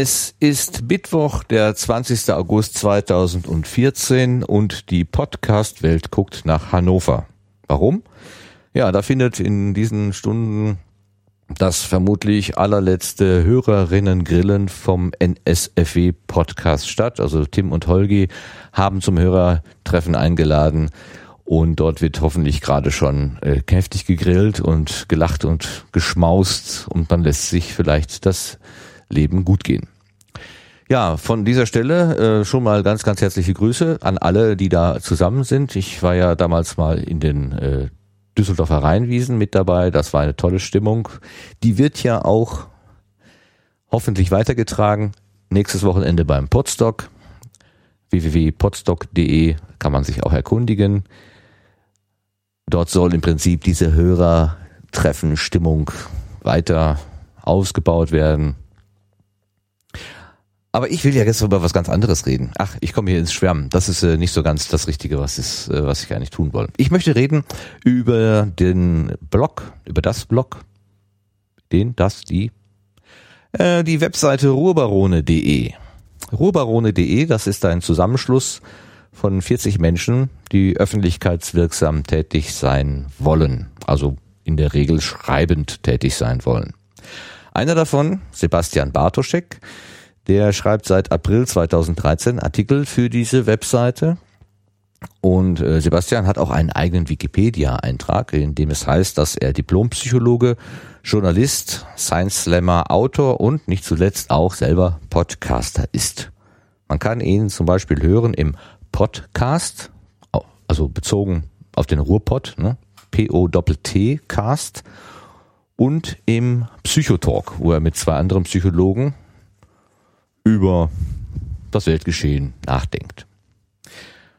Es ist Mittwoch, der 20. August 2014 und die Podcast-Welt guckt nach Hannover. Warum? Ja, da findet in diesen Stunden das vermutlich allerletzte Hörerinnen-Grillen vom NSFW Podcast statt. Also Tim und Holgi haben zum Hörertreffen eingeladen und dort wird hoffentlich gerade schon äh, kräftig gegrillt und gelacht und geschmaust und dann lässt sich vielleicht das Leben gut gehen. Ja, von dieser Stelle äh, schon mal ganz, ganz herzliche Grüße an alle, die da zusammen sind. Ich war ja damals mal in den äh, Düsseldorfer Rheinwiesen mit dabei. Das war eine tolle Stimmung. Die wird ja auch hoffentlich weitergetragen. Nächstes Wochenende beim Podstock. www.podstock.de kann man sich auch erkundigen. Dort soll im Prinzip diese Hörertreffen Stimmung weiter ausgebaut werden. Aber ich will ja jetzt über was ganz anderes reden. Ach, ich komme hier ins Schwärmen. Das ist äh, nicht so ganz das Richtige, was ist, äh, was ich eigentlich tun wollte. Ich möchte reden über den Blog, über das Blog, den, das, die, äh, die Webseite ruhrbarone.de. Ruhrbarone.de, das ist ein Zusammenschluss von 40 Menschen, die öffentlichkeitswirksam tätig sein wollen. Also in der Regel schreibend tätig sein wollen. Einer davon, Sebastian Bartoschek, der schreibt seit April 2013 Artikel für diese Webseite. Und äh, Sebastian hat auch einen eigenen Wikipedia-Eintrag, in dem es heißt, dass er Diplompsychologe, Journalist, Science Slammer, Autor und nicht zuletzt auch selber Podcaster ist. Man kann ihn zum Beispiel hören im Podcast, also bezogen auf den Ruhrpott, ne? P-O-T-T Cast und im Psychotalk, wo er mit zwei anderen Psychologen über das Weltgeschehen nachdenkt.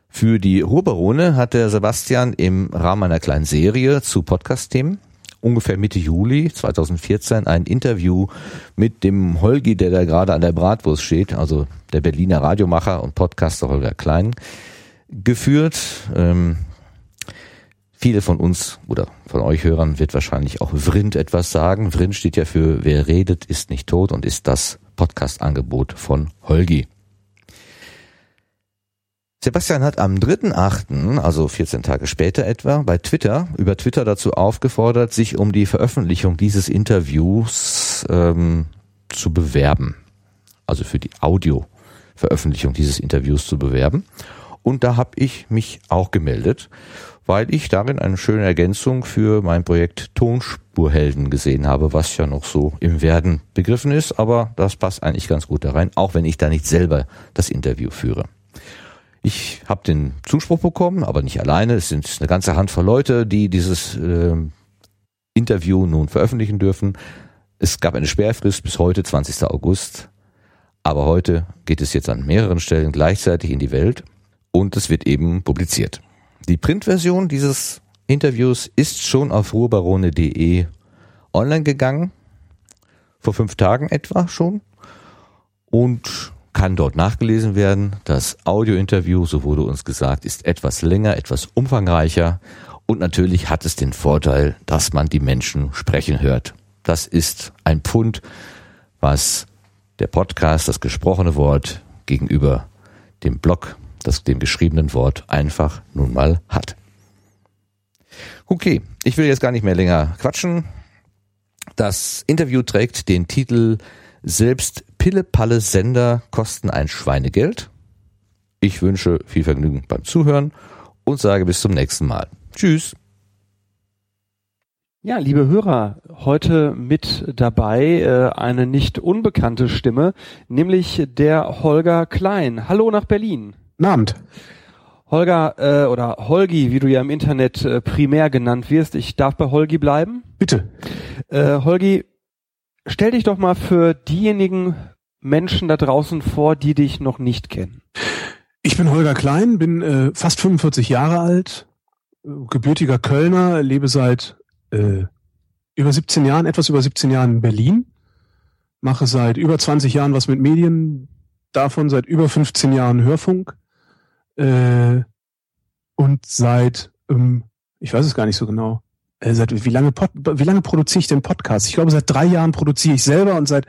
Für die Ruhrbarone hat der Sebastian im Rahmen einer kleinen Serie zu Podcast-Themen ungefähr Mitte Juli 2014 ein Interview mit dem Holgi, der da gerade an der Bratwurst steht, also der Berliner Radiomacher und Podcaster Holger Klein, geführt. Ähm, viele von uns oder von euch Hörern wird wahrscheinlich auch Vrind etwas sagen. Vrind steht ja für Wer redet, ist nicht tot und ist das Podcast-Angebot von Holgi. Sebastian hat am 3.8., also 14 Tage später etwa, bei Twitter, über Twitter dazu aufgefordert, sich um die Veröffentlichung dieses Interviews ähm, zu bewerben. Also für die Audio-Veröffentlichung dieses Interviews zu bewerben. Und da habe ich mich auch gemeldet weil ich darin eine schöne Ergänzung für mein Projekt Tonspurhelden gesehen habe, was ja noch so im Werden begriffen ist, aber das passt eigentlich ganz gut da rein, auch wenn ich da nicht selber das Interview führe. Ich habe den Zuspruch bekommen, aber nicht alleine. Es sind eine ganze Handvoll Leute, die dieses äh, Interview nun veröffentlichen dürfen. Es gab eine Sperrfrist bis heute, 20. August. Aber heute geht es jetzt an mehreren Stellen gleichzeitig in die Welt und es wird eben publiziert. Die Printversion dieses Interviews ist schon auf ruhrbarone.de online gegangen, vor fünf Tagen etwa schon, und kann dort nachgelesen werden. Das Audiointerview, so wurde uns gesagt, ist etwas länger, etwas umfangreicher und natürlich hat es den Vorteil, dass man die Menschen sprechen hört. Das ist ein Pfund, was der Podcast, das gesprochene Wort gegenüber dem Blog das dem geschriebenen Wort einfach nun mal hat. Okay, ich will jetzt gar nicht mehr länger quatschen. Das Interview trägt den Titel Selbst Pille-Palle Sender kosten ein Schweinegeld. Ich wünsche viel Vergnügen beim Zuhören und sage bis zum nächsten Mal. Tschüss. Ja, liebe Hörer, heute mit dabei äh, eine nicht unbekannte Stimme, nämlich der Holger Klein. Hallo nach Berlin. Guten Abend. Holger äh, oder Holgi, wie du ja im Internet äh, primär genannt wirst, ich darf bei Holgi bleiben. Bitte. Äh, Holgi, stell dich doch mal für diejenigen Menschen da draußen vor, die dich noch nicht kennen. Ich bin Holger Klein, bin äh, fast 45 Jahre alt, gebürtiger Kölner, lebe seit äh, über 17 Jahren, etwas über 17 Jahren in Berlin, mache seit über 20 Jahren was mit Medien, davon seit über 15 Jahren Hörfunk äh, und seit, ähm, ich weiß es gar nicht so genau, äh, seit wie lange Pod, wie lange produziere ich denn Podcasts? Ich glaube, seit drei Jahren produziere ich selber und seit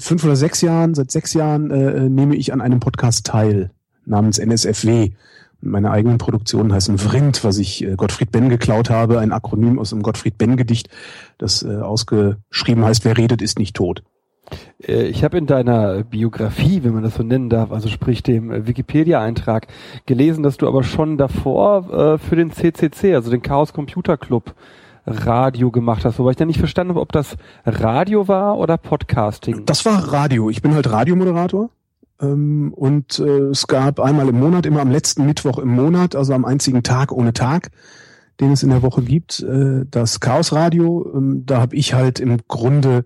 fünf oder sechs Jahren, seit sechs Jahren äh, nehme ich an einem Podcast teil namens NSFW. Meine eigenen Produktionen heißen Vrind, was ich äh, Gottfried Benn geklaut habe, ein Akronym aus einem Gottfried Benn Gedicht, das äh, ausgeschrieben heißt, wer redet, ist nicht tot. Äh, ich habe in deiner Biografie, wenn man das so nennen darf, also sprich dem Wikipedia-Eintrag, gelesen, dass du aber schon davor äh, für den CCC, also den Chaos Computer Club, Radio gemacht hast, wobei ich dann nicht verstanden habe, ob das Radio war oder Podcasting. Das war Radio. Ich bin halt Radiomoderator. Ähm, und äh, es gab einmal im Monat, immer am letzten Mittwoch im Monat, also am einzigen Tag ohne Tag, den es in der Woche gibt, äh, das Chaos Radio. Ähm, da habe ich halt im Grunde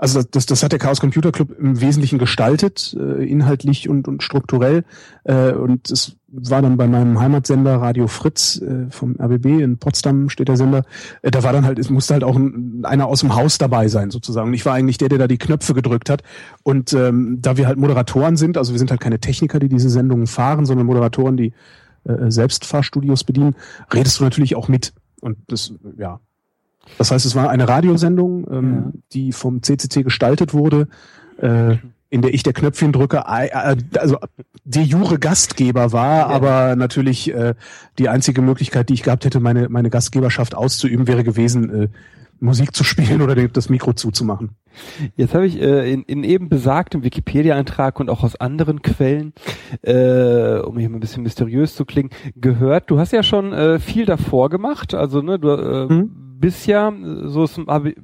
also das, das hat der Chaos Computer Club im Wesentlichen gestaltet, äh, inhaltlich und, und strukturell. Äh, und es war dann bei meinem Heimatsender Radio Fritz äh, vom RBB in Potsdam steht der Sender. Äh, da war dann halt, es musste halt auch ein, einer aus dem Haus dabei sein sozusagen. Und ich war eigentlich der, der da die Knöpfe gedrückt hat. Und ähm, da wir halt Moderatoren sind, also wir sind halt keine Techniker, die diese Sendungen fahren, sondern Moderatoren, die äh, selbst Fahrstudios bedienen, redest du natürlich auch mit. Und das, ja, das heißt, es war eine Radiosendung, ähm, ja. die vom CCC gestaltet wurde, äh, in der ich der Knöpfchendrücker, äh, also die jure Gastgeber war, ja. aber natürlich äh, die einzige Möglichkeit, die ich gehabt hätte, meine, meine Gastgeberschaft auszuüben, wäre gewesen, äh, Musik zu spielen oder das Mikro zuzumachen. Jetzt habe ich äh, in, in eben besagtem Wikipedia-Eintrag und auch aus anderen Quellen, äh, um hier mal ein bisschen mysteriös zu klingen, gehört, du hast ja schon äh, viel davor gemacht, also ne, du äh, hm? bist ja, so ist, habe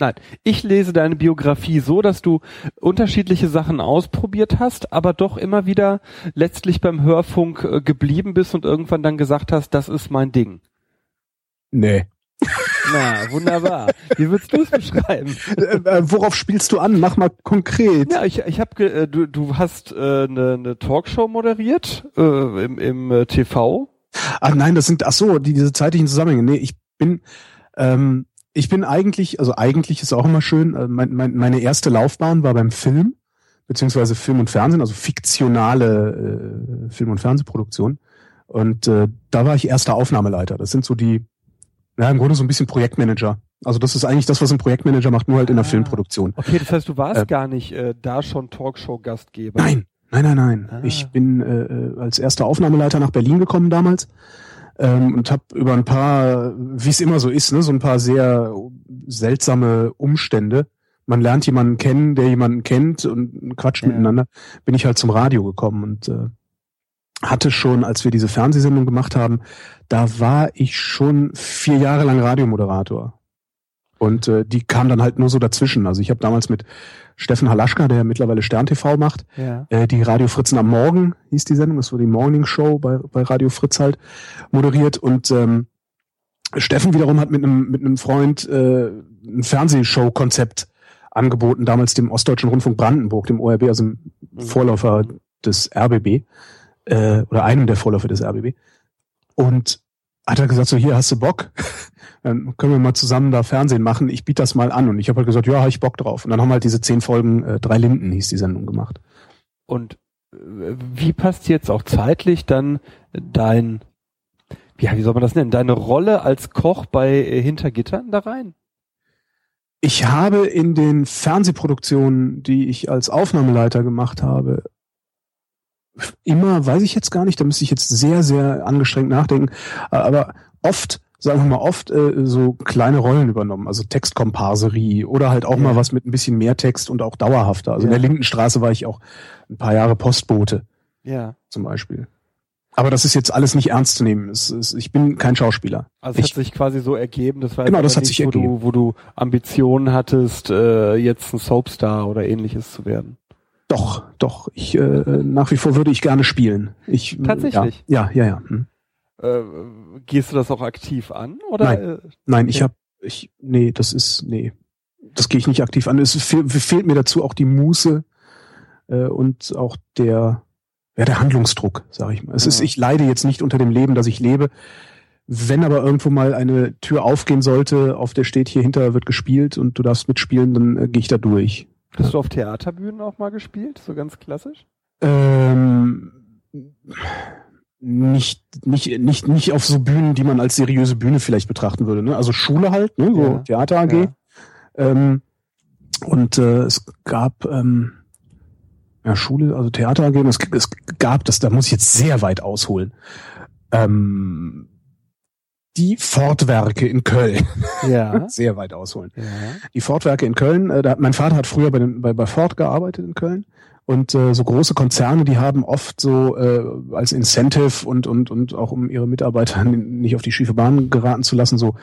nein, ich lese deine Biografie so, dass du unterschiedliche Sachen ausprobiert hast, aber doch immer wieder letztlich beim Hörfunk äh, geblieben bist und irgendwann dann gesagt hast, das ist mein Ding. Nee. Na, wunderbar. Wie würdest du es beschreiben? Äh, äh, worauf spielst du an? Mach mal konkret. Ja, ich, ich habe, äh, du, du hast eine äh, ne, ne Talkshow moderiert äh, im, im äh, TV. Ach nein, das sind, ach so, die, diese zeitlichen Zusammenhänge. Nee, ich bin, ähm, ich bin eigentlich, also eigentlich ist auch immer schön, äh, mein, mein, meine erste Laufbahn war beim Film, beziehungsweise Film und Fernsehen, also fiktionale äh, Film- und Fernsehproduktion. Und äh, da war ich erster Aufnahmeleiter. Das sind so die, ja, im Grunde so ein bisschen Projektmanager. Also das ist eigentlich das, was ein Projektmanager macht, nur halt in der ah, Filmproduktion. Okay, das heißt, du warst äh, gar nicht äh, da schon Talkshow-Gastgeber. Nein, nein, nein, nein. Ah. Ich bin äh, äh als erster Aufnahmeleiter nach Berlin gekommen damals ähm, und habe über ein paar, wie es immer so ist, ne, so ein paar sehr seltsame Umstände. Man lernt jemanden kennen, der jemanden kennt und quatscht ja. miteinander. Bin ich halt zum Radio gekommen und äh, hatte schon, als wir diese Fernsehsendung gemacht haben, da war ich schon vier Jahre lang Radiomoderator. Und äh, die kam dann halt nur so dazwischen. Also ich habe damals mit Steffen Halaschka, der mittlerweile Stern TV macht, ja. äh, die Radio Fritzen am Morgen hieß die Sendung, das war die Morning Show bei, bei Radio Fritz halt, moderiert. Und ähm, Steffen wiederum hat mit einem mit einem Freund äh, ein Fernsehshow-Konzept angeboten, damals dem Ostdeutschen Rundfunk Brandenburg, dem ORB, also dem mhm. Vorläufer des RBB äh, oder einem der Vorläufer des RBB. Und hat er gesagt, so hier hast du Bock, dann können wir mal zusammen da Fernsehen machen. Ich biete das mal an. Und ich habe halt gesagt, ja, habe ich Bock drauf. Und dann haben wir halt diese zehn Folgen, äh, drei Linden hieß die Sendung gemacht. Und äh, wie passt jetzt auch zeitlich dann dein, ja, wie soll man das nennen, deine Rolle als Koch bei äh, Hintergittern da rein? Ich habe in den Fernsehproduktionen, die ich als Aufnahmeleiter gemacht habe, immer, weiß ich jetzt gar nicht, da müsste ich jetzt sehr, sehr angestrengt nachdenken, aber oft, sagen wir mal, oft äh, so kleine Rollen übernommen, also Textkomparserie oder halt auch ja. mal was mit ein bisschen mehr Text und auch dauerhafter. Also ja. in der Lindenstraße war ich auch ein paar Jahre Postbote. Ja. Zum Beispiel. Aber das ist jetzt alles nicht ernst zu nehmen. Es, es, ich bin kein Schauspieler. Also es hat sich quasi so ergeben. Das war genau, das hat nicht, sich wo ergeben. Du, wo du Ambitionen hattest, äh, jetzt ein Soapstar oder ähnliches zu werden. Doch, doch. Ich äh, nach wie vor würde ich gerne spielen. Ich tatsächlich. Ja, ja, ja. ja. Hm. Äh, gehst du das auch aktiv an oder? Nein, äh, nein okay. ich habe ich nee, das ist nee, das gehe ich nicht aktiv an. Es fehl, fehlt mir dazu auch die Muße äh, und auch der ja der Handlungsdruck, sage ich mal. Es ja. ist ich leide jetzt nicht unter dem Leben, das ich lebe. Wenn aber irgendwo mal eine Tür aufgehen sollte, auf der steht hier hinter wird gespielt und du darfst mitspielen, dann äh, gehe ich da durch. Hast du auf Theaterbühnen auch mal gespielt, so ganz klassisch? Ähm, nicht, nicht, nicht, nicht auf so Bühnen, die man als seriöse Bühne vielleicht betrachten würde. Ne? Also Schule halt, ne? so ja. Theater AG. Ja. Ähm, Und äh, es gab ähm, ja, Schule, also Theater AG, es, es gab das, da muss ich jetzt sehr weit ausholen. Ähm, die Fortwerke in Köln. Ja. sehr weit ausholen. ja. Die Fortwerke in Köln, äh, da, mein Vater hat früher bei, den, bei, bei Ford gearbeitet in Köln. Und äh, so große Konzerne, die haben oft so äh, als Incentive und, und, und auch um ihre Mitarbeiter nicht auf die schiefe Bahn geraten zu lassen, so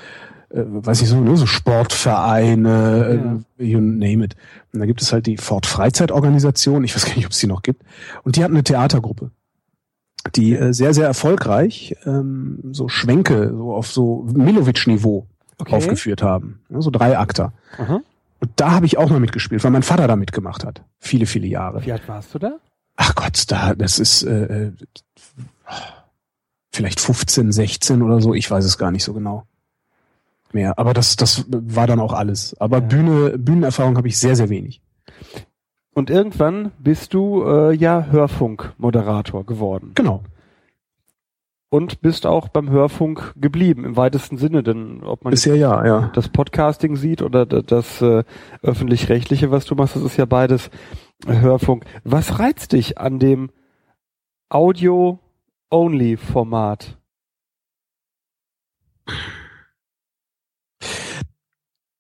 äh, weiß ich so, ne, so Sportvereine, äh, you name it. Und da gibt es halt die Ford Freizeitorganisation, ich weiß gar nicht, ob es die noch gibt. Und die hatten eine Theatergruppe, die äh, sehr, sehr erfolgreich ähm, so Schwenke so auf so Milovic-Niveau Okay. aufgeführt haben. Ja, so drei Akter. Aha. Und da habe ich auch mal mitgespielt, weil mein Vater da mitgemacht hat. Viele, viele Jahre. Wie alt warst du da? Ach Gott, da, das ist äh, äh, vielleicht 15, 16 oder so, ich weiß es gar nicht so genau. Mehr. Aber das, das war dann auch alles. Aber Ja. Bühne, Bühnenerfahrung habe ich sehr, sehr wenig. Und irgendwann bist du äh, ja Hörfunkmoderator geworden. Genau. Und bist auch beim Hörfunk geblieben, im weitesten Sinne, denn ob man Bisher ja, ja. das Podcasting sieht oder d- das äh, öffentlich-rechtliche, was du machst, das ist ja beides Hörfunk. Was reizt dich an dem Audio-Only-Format?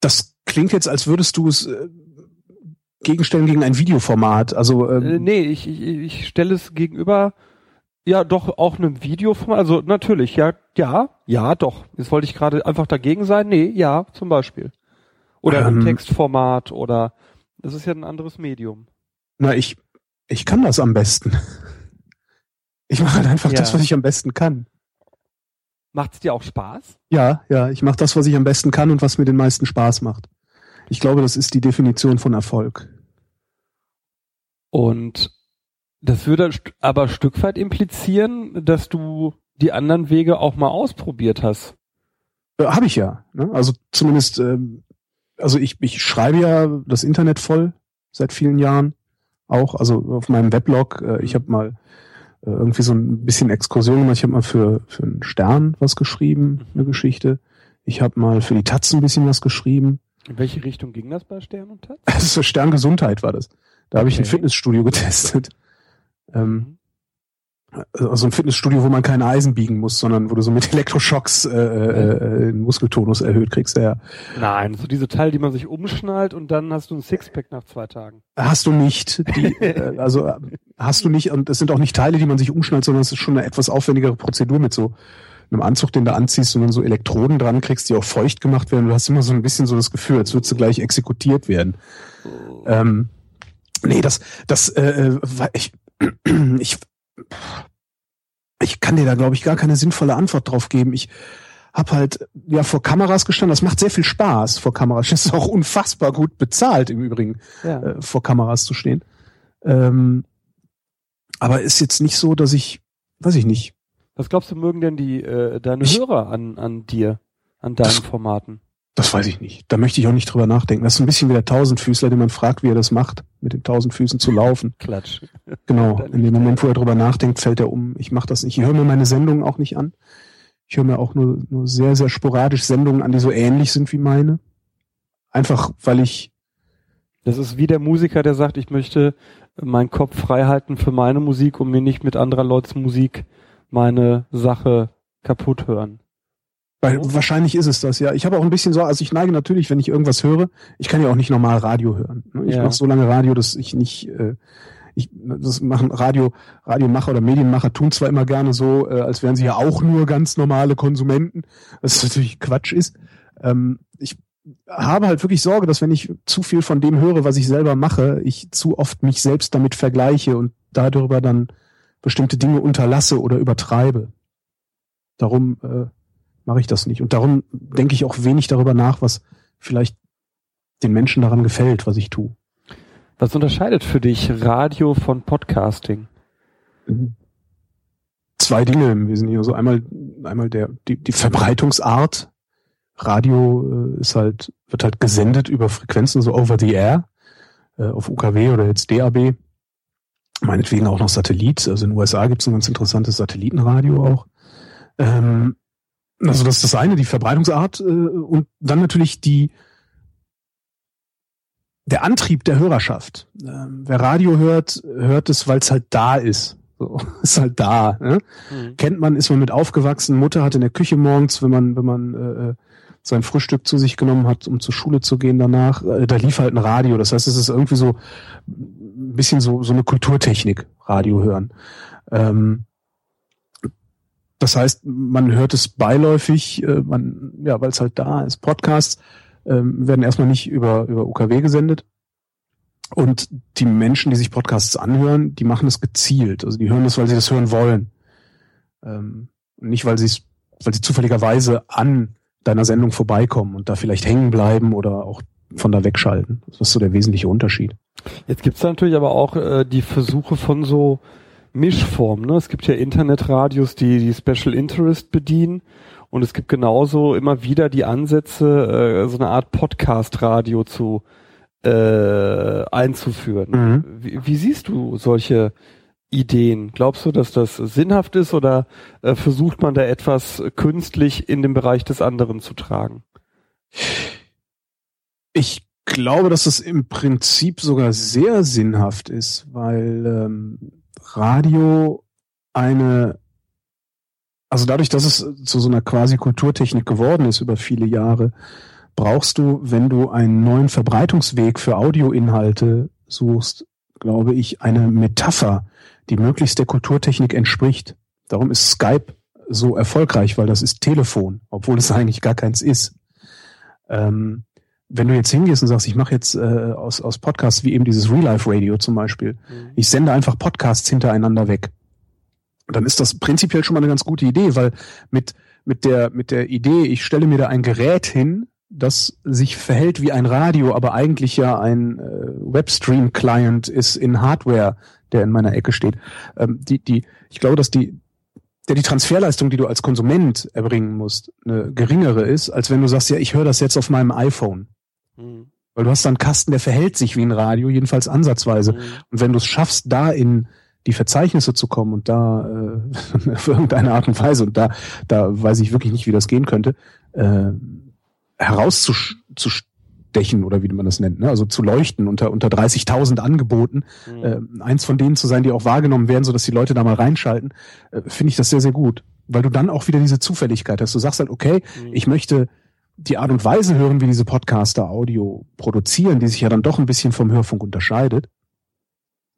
Das klingt jetzt, als würdest du es äh, gegenstellen gegen ein Videoformat. Also Äh, ähm, nee, ich, ich, ich stelle es gegenüber, ja, doch auch einem Videoformat. Also natürlich, ja, ja, ja, doch. Jetzt wollte ich gerade einfach dagegen sein. Nee, ja, zum Beispiel. Oder ein Ähm. Textformat oder das ist ja ein anderes Medium. na, ich, ich kann das am besten. Ich mache halt einfach Ja. das, was ich am besten kann. Macht es dir auch Spaß? Ja, ja, ich mache das, was ich am besten kann und was mir den meisten Spaß macht. Ich glaube, das ist die Definition von Erfolg. Und das würde aber Stück weit implizieren, dass du die anderen Wege auch mal ausprobiert hast. Äh, Habe ich ja. Ne? Also zumindest, ähm, also ich, ich schreibe ja das Internet voll seit vielen Jahren auch. Also auf meinem Weblog. Äh, ich habe mal äh, irgendwie so ein bisschen Exkursion gemacht. Ich habe mal für, für einen Stern was geschrieben, eine Geschichte. Ich habe mal für die Taz ein bisschen was geschrieben. In welche Richtung ging das bei Stern und Taz? Das ist so Sterngesundheit war das. Da habe ich ein Okay. Fitnessstudio getestet. Ähm, also ein Fitnessstudio, wo man kein Eisen biegen muss, sondern wo du so mit Elektroschocks äh, äh, äh, den Muskeltonus erhöht kriegst. Ja, Nein, so diese Teile, die man sich umschnallt und dann hast du ein Sixpack nach zwei Tagen. hast du nicht. Die, äh, also äh, hast du nicht. Und es sind auch nicht Teile, die man sich umschnallt, sondern es ist schon eine etwas aufwendigere Prozedur mit so einem Anzug, den du anziehst und dann so Elektroden dran kriegst, die auch feucht gemacht werden. Du hast immer so ein bisschen so das Gefühl, als würdest du gleich exekutiert werden. Ähm, nee, das, das, äh, äh, ich, ich, ich kann dir da, glaube ich, gar keine sinnvolle Antwort drauf geben. Ich hab halt ja vor Kameras gestanden. Das macht sehr viel Spaß vor Kameras. Das ist auch unfassbar gut bezahlt im Übrigen, Ja. äh, vor Kameras zu stehen. Ähm, aber ist jetzt nicht so, dass ich, weiß ich nicht. Was glaubst du, mögen denn die äh, deine Ich- Hörer an, an dir, an deinen Das- Formaten? Das weiß ich nicht. Da möchte ich auch nicht drüber nachdenken. Das ist ein bisschen wie der Tausendfüßler, den man fragt, wie er das macht, mit den tausend Füßen zu laufen. Klatsch. Genau. In dem Moment, wo er drüber nachdenkt, fällt er um. Ich mache das nicht. Ich höre mir meine Sendungen auch nicht an. Ich höre mir auch nur, nur sehr, sehr sporadisch Sendungen an, die so ähnlich sind wie meine. Einfach, weil ich, Das ist wie der Musiker, der sagt, ich möchte meinen Kopf frei halten für meine Musik und mir nicht mit anderer Leuts Musik meine Sache kaputt hören. weil wahrscheinlich ist es das, ja. Ich habe auch ein bisschen so, also ich neige natürlich, wenn ich irgendwas höre, ich kann ja auch nicht normal Radio hören. ne? Ich Ja. mache so lange Radio, dass ich nicht, äh, ich, das machen Radio, Radiomacher oder Medienmacher tun zwar immer gerne so, äh, als wären sie ja auch nur ganz normale Konsumenten, was natürlich Quatsch ist. Ähm, ich habe halt wirklich Sorge, dass wenn ich zu viel von dem höre, was ich selber mache, ich zu oft mich selbst damit vergleiche und darüber dann bestimmte Dinge unterlasse oder übertreibe. Darum äh, mache ich das nicht. Und darum denke ich auch wenig darüber nach, was vielleicht den Menschen daran gefällt, was ich tue. Was unterscheidet für dich Radio von Podcasting? Zwei Dinge im Wesentlichen. Also einmal, einmal der, die, die Verbreitungsart. Radio äh, ist halt, wird halt gesendet über Frequenzen, so over the air, äh, auf UKW oder jetzt DAB. Meinetwegen auch noch Satellit. Also in den USA gibt es ein ganz interessantes Satellitenradio auch. Ähm, also das ist das eine, die Verbreitungsart äh, und dann natürlich die der Antrieb der Hörerschaft. Ähm, wer Radio hört, hört es, weil es halt da ist. So, ist halt da. Ne? Mhm. Kennt man, ist man mit aufgewachsen. Mutter hat in der Küche morgens, wenn man, wenn man äh, sein Frühstück zu sich genommen hat, um zur Schule zu gehen danach, äh, da lief halt ein Radio. Das heißt, es ist irgendwie so ein bisschen so, so eine Kulturtechnik, Radio hören. Ähm, das heißt, man hört es beiläufig, äh, man, ja, weil es halt da ist. Podcasts ähm, werden erstmal nicht über, über UKW gesendet. Und die Menschen, die sich Podcasts anhören, die machen es gezielt. Also die hören es, weil sie das hören wollen. Ähm, nicht, weil sie es, weil sie zufälligerweise an deiner Sendung vorbeikommen und da vielleicht hängen bleiben oder auch von da wegschalten. Das ist so der wesentliche Unterschied. Jetzt gibt es natürlich aber auch äh, die Versuche von so Mischformen. Ne? Es gibt ja Internetradios, die die Special Interest bedienen und es gibt genauso immer wieder die Ansätze, äh, so eine Art Podcast-Radio zu äh, einzuführen. Mhm. Wie, wie siehst du solche Ideen? Glaubst du, dass das sinnhaft ist oder äh, versucht man da etwas künstlich in den Bereich des anderen zu tragen? Ich glaube, dass das im Prinzip sogar sehr sinnhaft ist, weil ähm, Radio eine, also dadurch, dass es zu so einer quasi Kulturtechnik geworden ist über viele Jahre, brauchst du, wenn du einen neuen Verbreitungsweg für Audioinhalte suchst, glaube ich, eine Metapher, die möglichst der Kulturtechnik entspricht. Darum ist Skype so erfolgreich, weil das ist Telefon, obwohl es eigentlich gar keins ist. Ähm, wenn du jetzt hingehst und sagst, ich mache jetzt äh, aus, aus Podcasts wie eben dieses Real Life Radio zum Beispiel, mhm. ich sende einfach Podcasts hintereinander weg, dann ist das prinzipiell schon mal eine ganz gute Idee, weil mit mit der mit der Idee, ich stelle mir da ein Gerät hin, das sich verhält wie ein Radio, aber eigentlich ja ein äh, Webstream-Client ist in Hardware, der in meiner Ecke steht. Ähm, die, die, ich glaube, dass die, der die Transferleistung, die du als Konsument erbringen musst, eine geringere ist, als wenn du sagst, ja, ich höre das jetzt auf meinem iPhone. Mhm. Weil du hast da einen Kasten, der verhält sich wie ein Radio, jedenfalls ansatzweise. Mhm. Und wenn du es schaffst, da in die Verzeichnisse zu kommen und da äh, auf irgendeine Art und Weise, und da, da weiß ich wirklich nicht, wie das gehen könnte, äh, herauszustechen oder wie man das nennt, ne? also zu leuchten unter, unter 30.000 Angeboten, mhm. äh, eins von denen zu sein, die auch wahrgenommen werden, sodass die Leute da mal reinschalten, äh, finde ich das sehr, sehr gut. Weil du dann auch wieder diese Zufälligkeit hast. Du sagst halt, okay, mhm. ich möchte die Art und Weise hören, wie diese Podcaster Audio produzieren, die sich ja dann doch ein bisschen vom Hörfunk unterscheidet.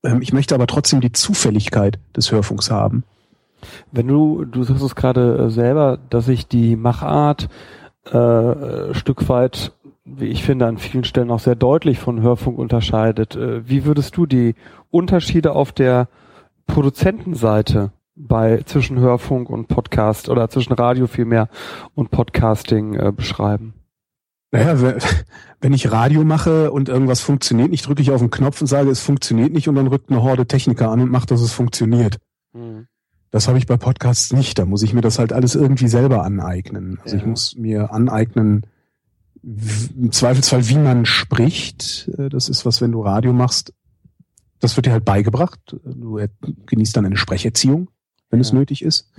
Ähm, ich möchte aber trotzdem die Zufälligkeit des Hörfunks haben. Wenn du, du sagst es gerade äh, selber, dass sich die Machart äh, Stück weit, wie ich finde, an vielen Stellen auch sehr deutlich von Hörfunk unterscheidet. Äh, wie würdest du die Unterschiede auf der Produzentenseite bei zwischen Hörfunk und Podcast oder zwischen Radio vielmehr und Podcasting äh, beschreiben? Naja, wenn ich Radio mache und irgendwas funktioniert nicht, drücke ich auf den Knopf und sage, es funktioniert nicht und dann rückt eine Horde Techniker an und macht, dass es funktioniert. Mhm. Das habe ich bei Podcasts nicht. Da muss ich mir das halt alles irgendwie selber aneignen. Also ja. ich muss mir aneignen, im Zweifelsfall, wie man spricht. Äh, das ist was, wenn du Radio machst, das wird dir halt beigebracht. Du genießt dann eine Sprecherziehung, wenn ja. es nötig ist.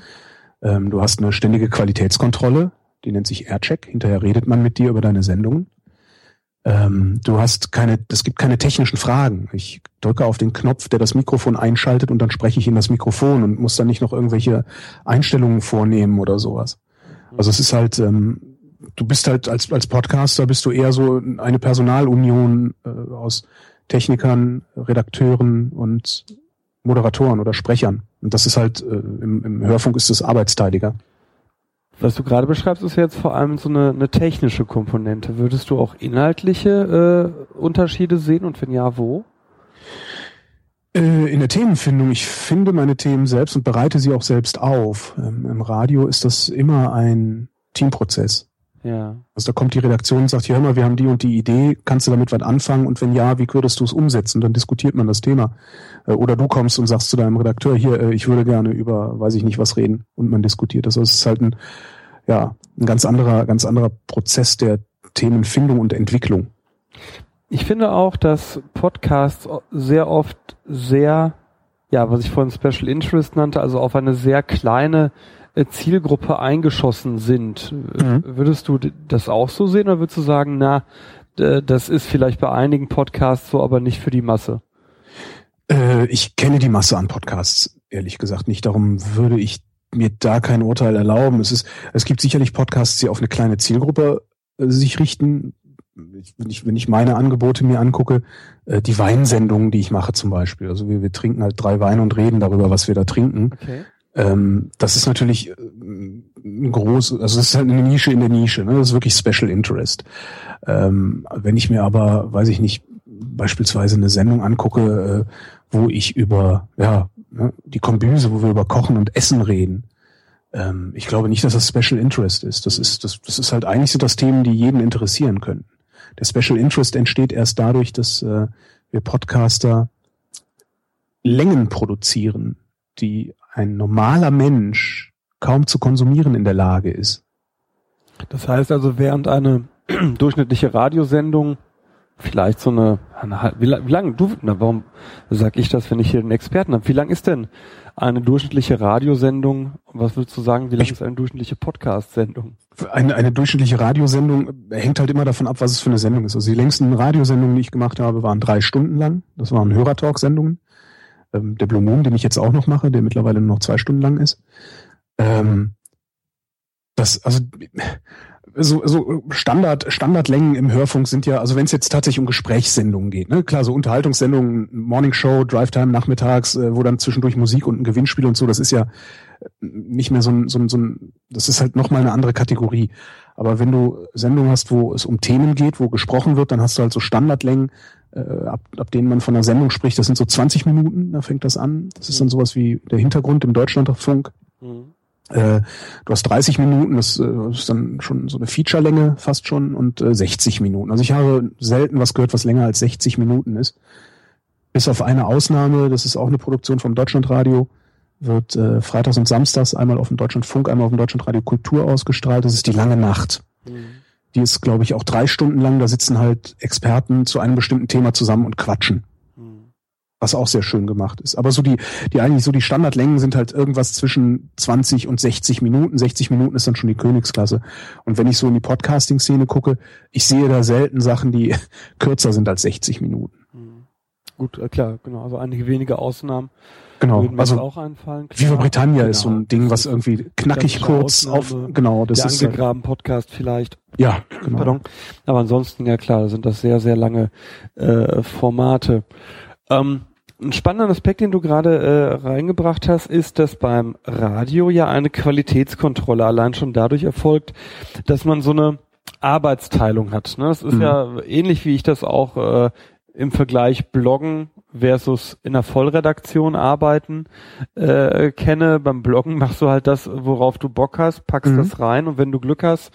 Ähm, du hast eine ständige Qualitätskontrolle, die nennt sich Aircheck. Hinterher redet man mit dir über deine Sendungen. Ähm, du hast keine, es gibt keine technischen Fragen. Ich drücke auf den Knopf, der das Mikrofon einschaltet und dann spreche ich in das Mikrofon und muss dann nicht noch irgendwelche Einstellungen vornehmen oder sowas. Also es ist halt, ähm, du bist halt als, als Podcaster bist du eher so eine Personalunion äh, aus Technikern, Redakteuren und Moderatoren oder Sprechern. Und das ist halt, äh, im, im Hörfunk ist es arbeitsteiliger. Was du gerade beschreibst, ist jetzt vor allem so eine, eine technische Komponente. Würdest du auch inhaltliche äh, Unterschiede sehen und wenn ja, wo? Äh, in der Themenfindung. Ich finde meine Themen selbst und bereite sie auch selbst auf. Ähm, Im Radio ist das immer ein Teamprozess. Ja. Also da kommt die Redaktion und sagt, hier hör mal, wir haben die und die Idee, kannst du damit was anfangen? Und wenn ja, wie würdest du es umsetzen? Dann diskutiert man das Thema. Äh, oder du kommst und sagst zu deinem Redakteur, hier, äh, ich würde gerne über, weiß ich nicht, was reden. Und man diskutiert das. Also es ist halt ein, ja, ein ganz anderer, ganz anderer Prozess der Themenfindung und Entwicklung. Ich finde auch, dass Podcasts sehr oft sehr, ja, was ich vorhin Special Interest nannte, also auf eine sehr kleine Zielgruppe eingeschossen sind. Mhm. Würdest du das auch so sehen oder würdest du sagen, na, äh, das ist vielleicht bei einigen Podcasts so, aber nicht für die Masse. Äh, ich kenne die Masse an Podcasts, ehrlich gesagt nicht. Darum würde ich mir da kein Urteil erlauben. Es ist, es gibt sicherlich Podcasts, die auf eine kleine Zielgruppe äh, sich richten. Wenn ich, wenn ich meine Angebote mir angucke, äh, die Weinsendungen, die ich mache zum Beispiel. Also wir, wir trinken halt drei Weine und reden darüber, was wir da trinken. Okay. Ähm, das ist natürlich äh, ein groß, also das ist halt eine Nische in der Nische, ne? Das ist wirklich Special Interest. Ähm, wenn ich mir aber, weiß ich nicht, beispielsweise eine Sendung angucke, äh, wo ich über ja ne, die Kombüse, wo wir über Kochen und Essen reden. Ähm, ich glaube nicht, dass das Special Interest ist. Das ist das, das ist halt eigentlich so das Themen, die jeden interessieren können. Der Special Interest entsteht erst dadurch, dass äh, wir Podcaster Längen produzieren, die ein normaler Mensch kaum zu konsumieren in der Lage ist. Das heißt also, während eine durchschnittliche Radiosendung vielleicht so eine, eine wie, lang, wie lange, du, na, warum sag ich das, wenn ich hier einen Experten habe? Wie lang ist denn eine durchschnittliche Radiosendung? Was würdest du sagen, wie lang ist eine durchschnittliche Podcast-Sendung? Eine, eine durchschnittliche Radiosendung hängt halt immer davon ab, was es für eine Sendung ist. Also die längsten Radiosendungen, die ich gemacht habe, waren drei Stunden lang. Das waren Hörertalk-Sendungen. Ähm, der Blue Moon, den ich jetzt auch noch mache, der mittlerweile nur noch zwei Stunden lang ist. Ähm, das, also so, so Standard, Standardlängen im Hörfunk sind ja, also wenn es jetzt tatsächlich um Gesprächssendungen geht, ne, klar, so Unterhaltungssendungen, Morning Show, Drive Time nachmittags, äh, wo dann zwischendurch Musik und ein Gewinnspiel und so, das ist ja nicht mehr so ein, so ein, so ein das ist halt nochmal eine andere Kategorie. Aber wenn du Sendungen hast, wo es um Themen geht, wo gesprochen wird, dann hast du halt so Standardlängen, äh, ab, ab denen man von einer Sendung spricht, das sind so 20 Minuten, da fängt das an. Das ist dann sowas wie der Hintergrund im Deutschlandfunk. Mhm. Äh, du hast 30 Minuten, das äh, ist dann schon so eine Featurelänge fast schon und äh, 60 Minuten. Also ich habe selten was gehört, was länger als 60 Minuten ist. Bis auf eine Ausnahme, das ist auch eine Produktion vom Deutschlandradio, wird äh, freitags und samstags einmal auf dem Deutschlandfunk, einmal auf dem Deutschlandradio Kultur ausgestrahlt. Das ist die lange Nacht. Mhm. Die ist, glaube ich, auch drei Stunden lang. Da sitzen halt Experten zu einem bestimmten Thema zusammen und quatschen was auch sehr schön gemacht ist. Aber so die, die eigentlich so die Standardlängen sind halt irgendwas zwischen 20 und 60 Minuten. 60 Minuten ist dann schon die Königsklasse. Und wenn ich so in die Podcasting-Szene gucke, ich sehe da selten Sachen, die kürzer sind als 60 Minuten. Gut, äh, klar, genau. Also einige wenige Ausnahmen. Genau, würden mir also auch einfallen. Klar. Viva Britannia genau. ist so ein Ding, was irgendwie knackig kurz auf, genau, das der ist angegraben Podcast vielleicht. Ja, genau. Pardon. Aber ansonsten ja klar, sind das sehr sehr lange äh, Formate. Ähm, ein spannender Aspekt, den du gerade äh, reingebracht hast, ist, dass beim Radio ja eine Qualitätskontrolle allein schon dadurch erfolgt, dass man so eine Arbeitsteilung hat. Ne? Das ist mhm. ja ähnlich, wie ich das auch äh, im Vergleich Bloggen versus in der Vollredaktion arbeiten äh, kenne. Beim Bloggen machst du halt das, worauf du Bock hast, packst mhm. das rein und wenn du Glück hast,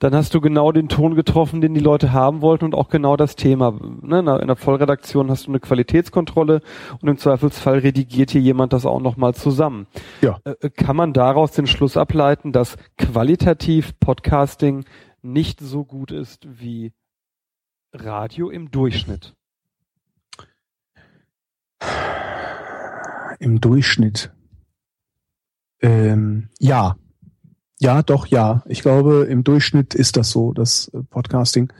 dann hast du genau den Ton getroffen, den die Leute haben wollten und auch genau das Thema. Ne? In der Vollredaktion hast du eine Qualitätskontrolle und im Zweifelsfall redigiert hier jemand das auch nochmal zusammen. Ja. Äh, kann man daraus den Schluss ableiten, dass qualitativ Podcasting nicht so gut ist wie Radio im Durchschnitt? Im Durchschnitt. Ähm, ja. Ja, doch, ja. Ich glaube, im Durchschnitt ist das so, dass äh, Podcasting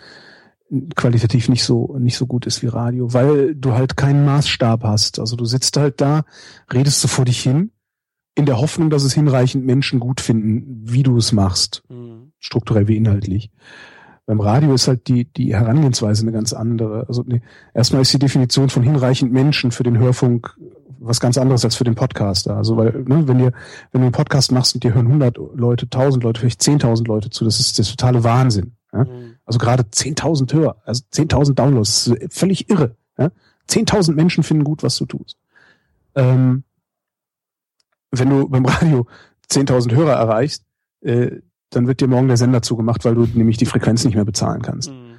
qualitativ nicht so nicht so gut ist wie Radio, weil du halt keinen Maßstab hast. Also du sitzt halt da, redest du vor dich hin, in der Hoffnung, dass es hinreichend Menschen gut finden, wie du es machst, mhm. strukturell wie inhaltlich. Beim Radio ist halt die, die Herangehensweise eine ganz andere. Also nee, erstmal ist die Definition von hinreichend Menschen für den Hörfunk was ganz anderes als für den Podcaster. Also weil, ne, wenn dir, wenn du einen Podcast machst und dir hören 100 Leute, 1000 Leute, vielleicht 10.000 Leute zu, das ist das totale Wahnsinn. Ja? Mhm. Also gerade 10.000 Hörer, also 10.000 Downloads, völlig irre. Ja? 10.000 Menschen finden gut, was du tust. Ähm, wenn du beim Radio 10.000 Hörer erreichst, äh, dann wird dir morgen der Sender zugemacht, weil du nämlich die Frequenz nicht mehr bezahlen kannst. Mhm.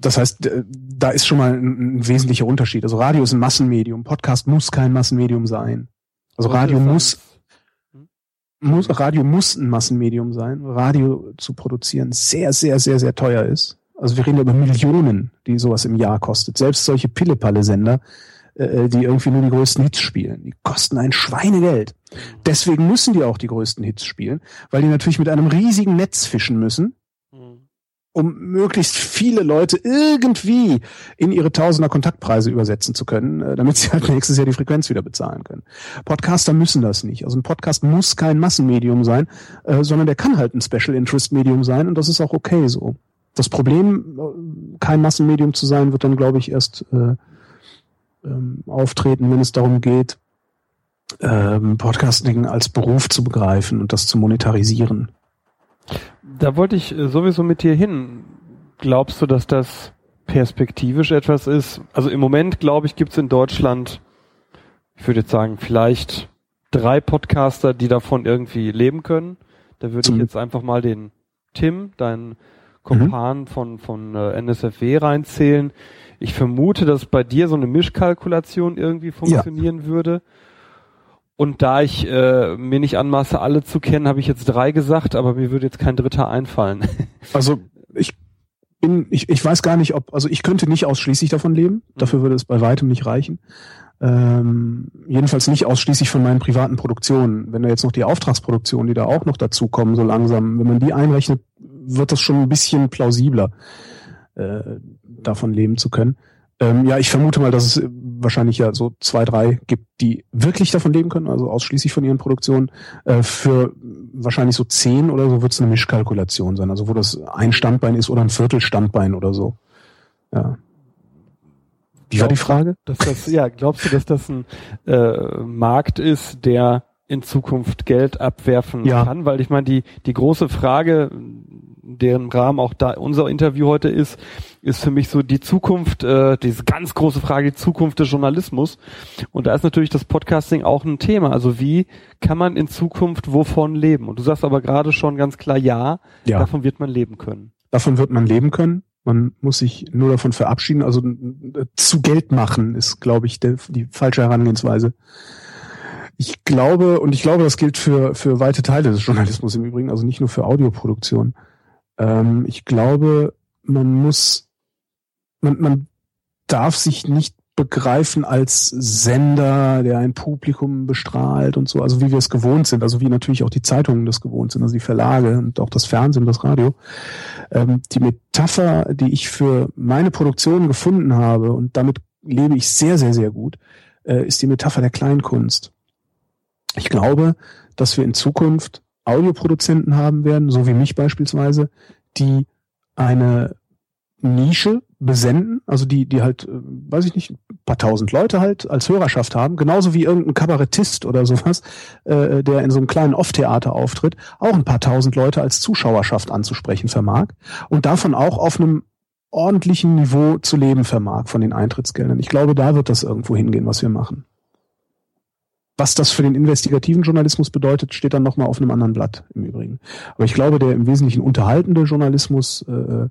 Das heißt, da ist schon mal ein, ein, wesentlicher Unterschied. Also Radio ist ein Massenmedium, Podcast muss kein Massenmedium sein. Also Radio muss, hm? muss, Radio muss ein Massenmedium sein. Radio zu produzieren sehr, sehr, sehr, sehr teuer ist. Also wir reden über Millionen, die sowas im Jahr kostet. Selbst solche Pillepalle-Sender äh, die irgendwie nur die größten Hits spielen. Die kosten ein Schweinegeld. Deswegen müssen die auch die größten Hits spielen, weil die natürlich mit einem riesigen Netz fischen müssen. um möglichst viele Leute irgendwie in ihre Tausender Kontaktpreise übersetzen zu können, äh, damit sie halt nächstes Jahr die Frequenz wieder bezahlen können. Podcaster müssen das nicht. Also ein Podcast muss kein Massenmedium sein, äh, sondern der kann halt ein Special Interest Medium sein und das ist auch okay so. Das Problem, kein Massenmedium zu sein, wird dann, glaube ich, erst äh, ähm, auftreten, wenn es darum geht, ähm, Podcasting als Beruf zu begreifen und das zu monetarisieren. Da wollte ich äh, sowieso mit dir hin. Glaubst du, dass das perspektivisch etwas ist? Also im Moment, glaube ich, gibt es in Deutschland, ich würde jetzt sagen, vielleicht drei Podcaster, die davon irgendwie leben können. Da würde ich jetzt einfach mal den Tim, deinen Kompan mhm. von, von äh, NSFW reinzählen. Ich vermute, dass bei dir so eine Mischkalkulation irgendwie funktionieren ja. würde. Und da ich äh, mir nicht anmaße, alle zu kennen, habe ich jetzt drei gesagt, aber mir würde jetzt kein dritter einfallen. Also ich bin, ich, ich weiß gar nicht, ob, also ich könnte nicht ausschließlich davon leben. Mhm. Dafür würde es bei weitem nicht reichen. Ähm, jedenfalls nicht ausschließlich von meinen privaten Produktionen. Wenn da jetzt noch die Auftragsproduktionen, die da auch noch dazukommen, so langsam, wenn man die einrechnet, wird das schon ein bisschen plausibler, äh, davon leben zu können. Ähm, ja, ich vermute mal, dass es wahrscheinlich ja so zwei, drei gibt, die wirklich davon leben können, also ausschließlich von ihren Produktionen. Äh, für wahrscheinlich so zehn oder so wird es eine Mischkalkulation sein, also wo das ein Standbein ist oder ein Viertelstandbein oder so. Ja. Wie glaubst war die Frage? Dass das, ja, glaubst du, dass das ein äh, Markt ist, der in Zukunft Geld abwerfen ja. kann? Weil ich meine, die, die große Frage, deren Rahmen auch da unser Interview heute ist, ist für mich so die Zukunft, äh, diese ganz große Frage, die Zukunft des Journalismus. Und da ist natürlich das Podcasting auch ein Thema. Also wie kann man in Zukunft wovon leben? Und du sagst aber gerade schon ganz klar, ja, ja. davon wird man leben können. Davon wird man leben können. Man muss sich nur davon verabschieden. Also äh, zu Geld machen ist, glaube ich, der, die falsche Herangehensweise. Ich glaube, und ich glaube, das gilt für, für weite Teile des Journalismus im Übrigen, also nicht nur für Audioproduktion. Ähm, ich glaube, man muss, man, man darf sich nicht begreifen als Sender, der ein Publikum bestrahlt und so, also wie wir es gewohnt sind, also wie natürlich auch die Zeitungen das gewohnt sind, also die Verlage und auch das Fernsehen, das Radio. Ähm, die Metapher, die ich für meine Produktion gefunden habe und damit lebe ich sehr, sehr, sehr gut, äh, ist die Metapher der Kleinkunst. Ich glaube, dass wir in Zukunft Audioproduzenten haben werden, so wie mich beispielsweise, die eine Nische besenden, also die, die halt, äh, weiß ich nicht, ein paar tausend Leute halt als Hörerschaft haben, genauso wie irgendein Kabarettist oder sowas, äh, der in so einem kleinen Off-Theater auftritt, auch ein paar tausend Leute als Zuschauerschaft anzusprechen vermag und davon auch auf einem ordentlichen Niveau zu leben vermag von den Eintrittsgeldern. Ich glaube, da wird das irgendwo hingehen, was wir machen. Was das für den investigativen Journalismus bedeutet, steht dann nochmal auf einem anderen Blatt im Übrigen. Aber ich glaube, der im Wesentlichen unterhaltende Journalismus, äh,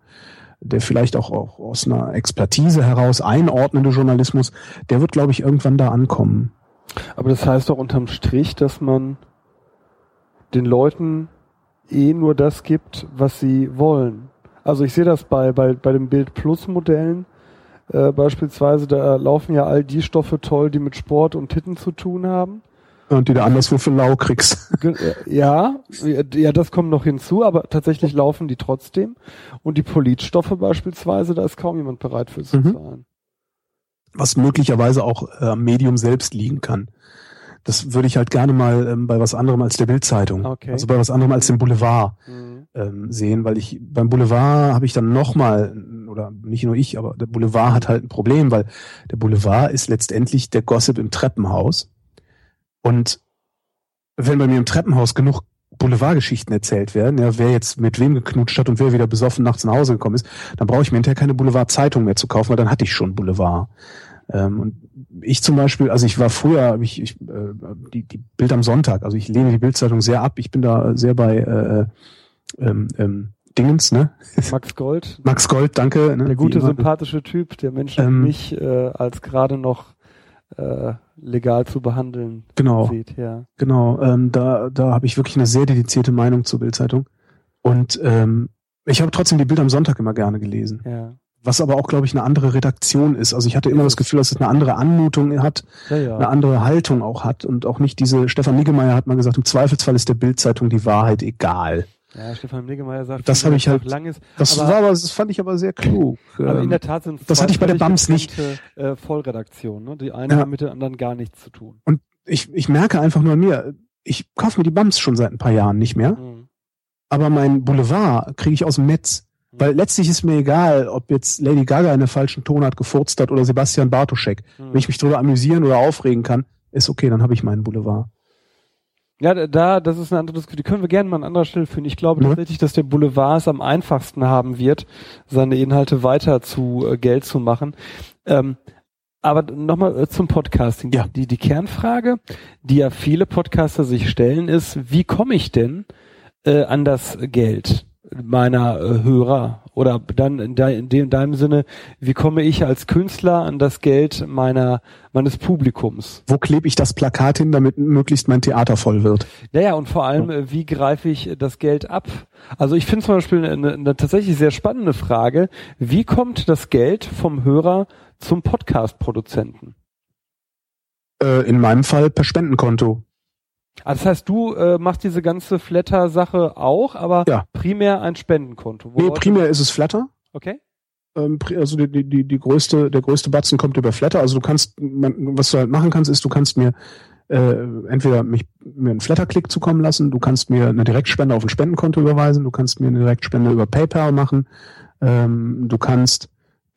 der vielleicht auch, auch aus einer Expertise heraus einordnende Journalismus, der wird, glaube ich, irgendwann da ankommen. Aber das heißt doch unterm Strich, dass man den Leuten eh nur das gibt, was sie wollen. Also ich sehe das bei, bei, bei den Bild Plus Modellen äh, beispielsweise, da laufen ja all die Stoffe toll, die mit Sport und Titten zu tun haben. Und die du anderswo für lau kriegst. Äh, ja, ja, das kommt noch hinzu, aber tatsächlich laufen die trotzdem. Und die Politstoffe beispielsweise, da ist kaum jemand bereit für zu mhm. zahlen. Was möglicherweise auch äh, am Medium selbst liegen kann. Das würde ich halt gerne mal ähm, bei was anderem als der Bildzeitung, okay. also bei was anderem als dem Boulevard mhm. ähm, sehen, weil ich beim Boulevard habe ich dann nochmal oder nicht nur ich, aber der Boulevard hat halt ein Problem, weil der Boulevard ist letztendlich der Gossip im Treppenhaus. Und wenn bei mir im Treppenhaus genug Boulevardgeschichten erzählt werden, ja, wer jetzt mit wem geknutscht hat und wer wieder besoffen nachts nach Hause gekommen ist, dann brauche ich mir hinterher keine Boulevard-Zeitung mehr zu kaufen, weil dann hatte ich schon Boulevard. Ähm, und ich zum Beispiel, also ich war früher, ich, ich äh, die, die Bild am Sonntag, also ich lehne die Bildzeitung sehr ab, ich bin da sehr bei äh, äh ähm, ähm, Dingens, ne? Max Gold. Max Gold, danke. Ne? Der gute, sympathische Typ, der Menschen ähm, mich äh, als gerade noch äh, legal zu behandeln genau, sieht. Ja. Genau, ähm, da, da habe ich wirklich eine sehr dedizierte Meinung zur Bildzeitung. Und ähm, ich habe trotzdem die Bild am Sonntag immer gerne gelesen. Ja. Was aber auch, glaube ich, eine andere Redaktion ist. Also ich hatte immer das Gefühl, dass es eine andere Anmutung hat, ja, ja. eine andere Haltung auch hat und auch nicht diese, Stefan Niggemeier hat mal gesagt, im Zweifelsfall ist der Bildzeitung die Wahrheit egal. Ja, Stefan Niggemeier sagt, Das habe ich halt- lang ist. Das aber, war aber, das fand ich aber sehr klug. aber in Ähm, der Tat sind das hatte ich bei der BAMS nicht. Äh, Vollredaktionen. Ne? Die eine Ja. hat mit der anderen gar nichts zu tun. ich, ich merke einfach nur mir, ich kaufe mir die Bums schon seit ein paar Jahren nicht mehr, Mhm. aber mein Boulevard kriege ich aus dem Netz. Weil letztlich ist mir egal, ob jetzt Lady Gaga in der falschen Tonart gefurzt hat oder Sebastian Bartoschek. Mhm. Wenn ich mich drüber amüsieren oder aufregen kann, ist okay, dann habe ich meinen Boulevard. Ja, da- da, das ist eine andere Diskussion. Die können wir gerne mal an anderer Stelle führen. Ich glaube Ja. tatsächlich, dass der Boulevard es am einfachsten haben wird, seine Inhalte weiter zu äh, Geld zu machen. Ähm, aber nochmal äh, zum Podcasting. Ja. Die, die Kernfrage, die ja viele Podcaster sich stellen, ist, wie komme ich denn äh, an das Geld meiner äh, Hörer? Oder dann in, de, in, dem, in deinem Sinne, wie komme ich als Künstler an das Geld meiner meines Publikums? Wo klebe ich das Plakat hin, damit möglichst mein Theater voll wird? Naja, und vor allem, äh, wie greife ich äh, das Geld ab? Also ich finde zum Beispiel eine, eine tatsächlich sehr spannende Frage, wie kommt das Geld vom Hörer zum Podcast-Produzenten? Äh, in meinem Fall per Spendenkonto. Also das heißt, du äh, machst diese ganze Flatter-Sache auch, aber Ja. primär ein Spendenkonto. wo Nee, primär ist es Flatter. Okay. Ähm, also die, die, die, die größte, der größte Batzen kommt über Flatter. Also du kannst, man, was du halt machen kannst, ist, du kannst mir äh, entweder mich, mir einen Flatter-Klick zukommen lassen, du kannst mir eine Direktspende auf ein Spendenkonto überweisen, du kannst mir eine Direktspende über PayPal machen, ähm, du kannst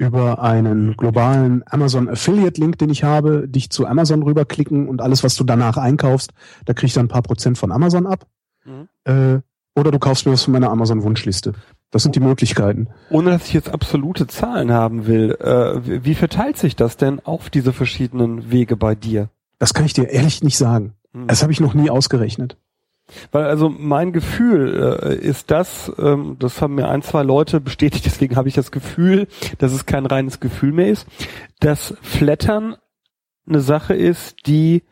über einen globalen Amazon Affiliate Link, den ich habe, dich zu Amazon rüberklicken und alles, was du danach einkaufst, da krieg ich dann ein paar Prozent von Amazon ab. Mhm. Äh, oder du kaufst mir was von meiner Amazon Wunschliste. Das sind die Möglichkeiten. Ohne dass ich jetzt absolute Zahlen haben will, äh, wie verteilt sich das denn auf diese verschiedenen Wege bei dir? Das kann ich dir ehrlich nicht sagen. Hm. Das habe ich noch nie ausgerechnet. Weil also mein Gefühl äh, ist das, ähm, das haben mir ein, zwei Leute bestätigt, deswegen habe ich das Gefühl, dass es kein reines Gefühl mehr ist, dass Flattern eine Sache ist, die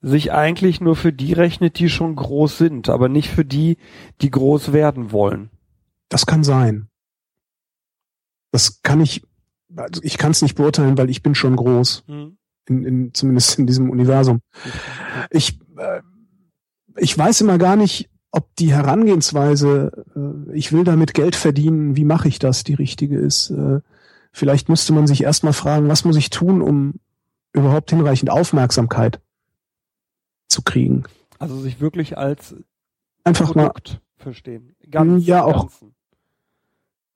sich eigentlich nur für die rechnet, die schon groß sind, aber nicht für die, die groß werden wollen. Das kann sein. Das kann ich, also ich kann es nicht beurteilen, weil ich bin schon groß, in, in, zumindest in diesem Universum. Ich, äh, ich weiß immer gar nicht, ob die Herangehensweise, äh, ich will damit Geld verdienen, wie mache ich das, die richtige ist. Äh, vielleicht müsste man sich erstmal fragen, was muss ich tun, um überhaupt hinreichend Aufmerksamkeit zu kriegen. Also sich wirklich als Einfach mal Produkt verstehen. Ganz Ja, im auch. Ganzen.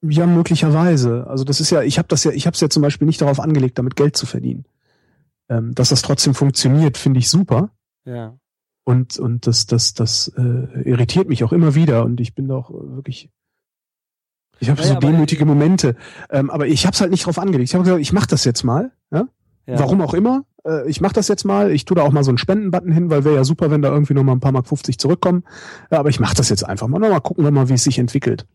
Ja, möglicherweise. Also das ist ja, ich habe das ja, ich habe es ja zum Beispiel nicht darauf angelegt, damit Geld zu verdienen. Ähm, dass das trotzdem funktioniert, finde ich super. Ja. Und und das das das äh, irritiert mich auch immer wieder. Und ich bin doch wirklich, ich habe Naja, so demütige Momente. Ähm, aber ich habe es halt nicht darauf angelegt. Ich habe gesagt, ich mache das jetzt mal. Ja? ja. Warum auch immer. Äh, ich mache das jetzt mal. Ich tue da auch mal so einen Spendenbutton hin, weil wäre ja super, wenn da irgendwie noch mal ein paar Mark 50 zurückkommen. Ja, aber ich mache das jetzt einfach mal. Na, mal gucken wir mal, wie es sich entwickelt.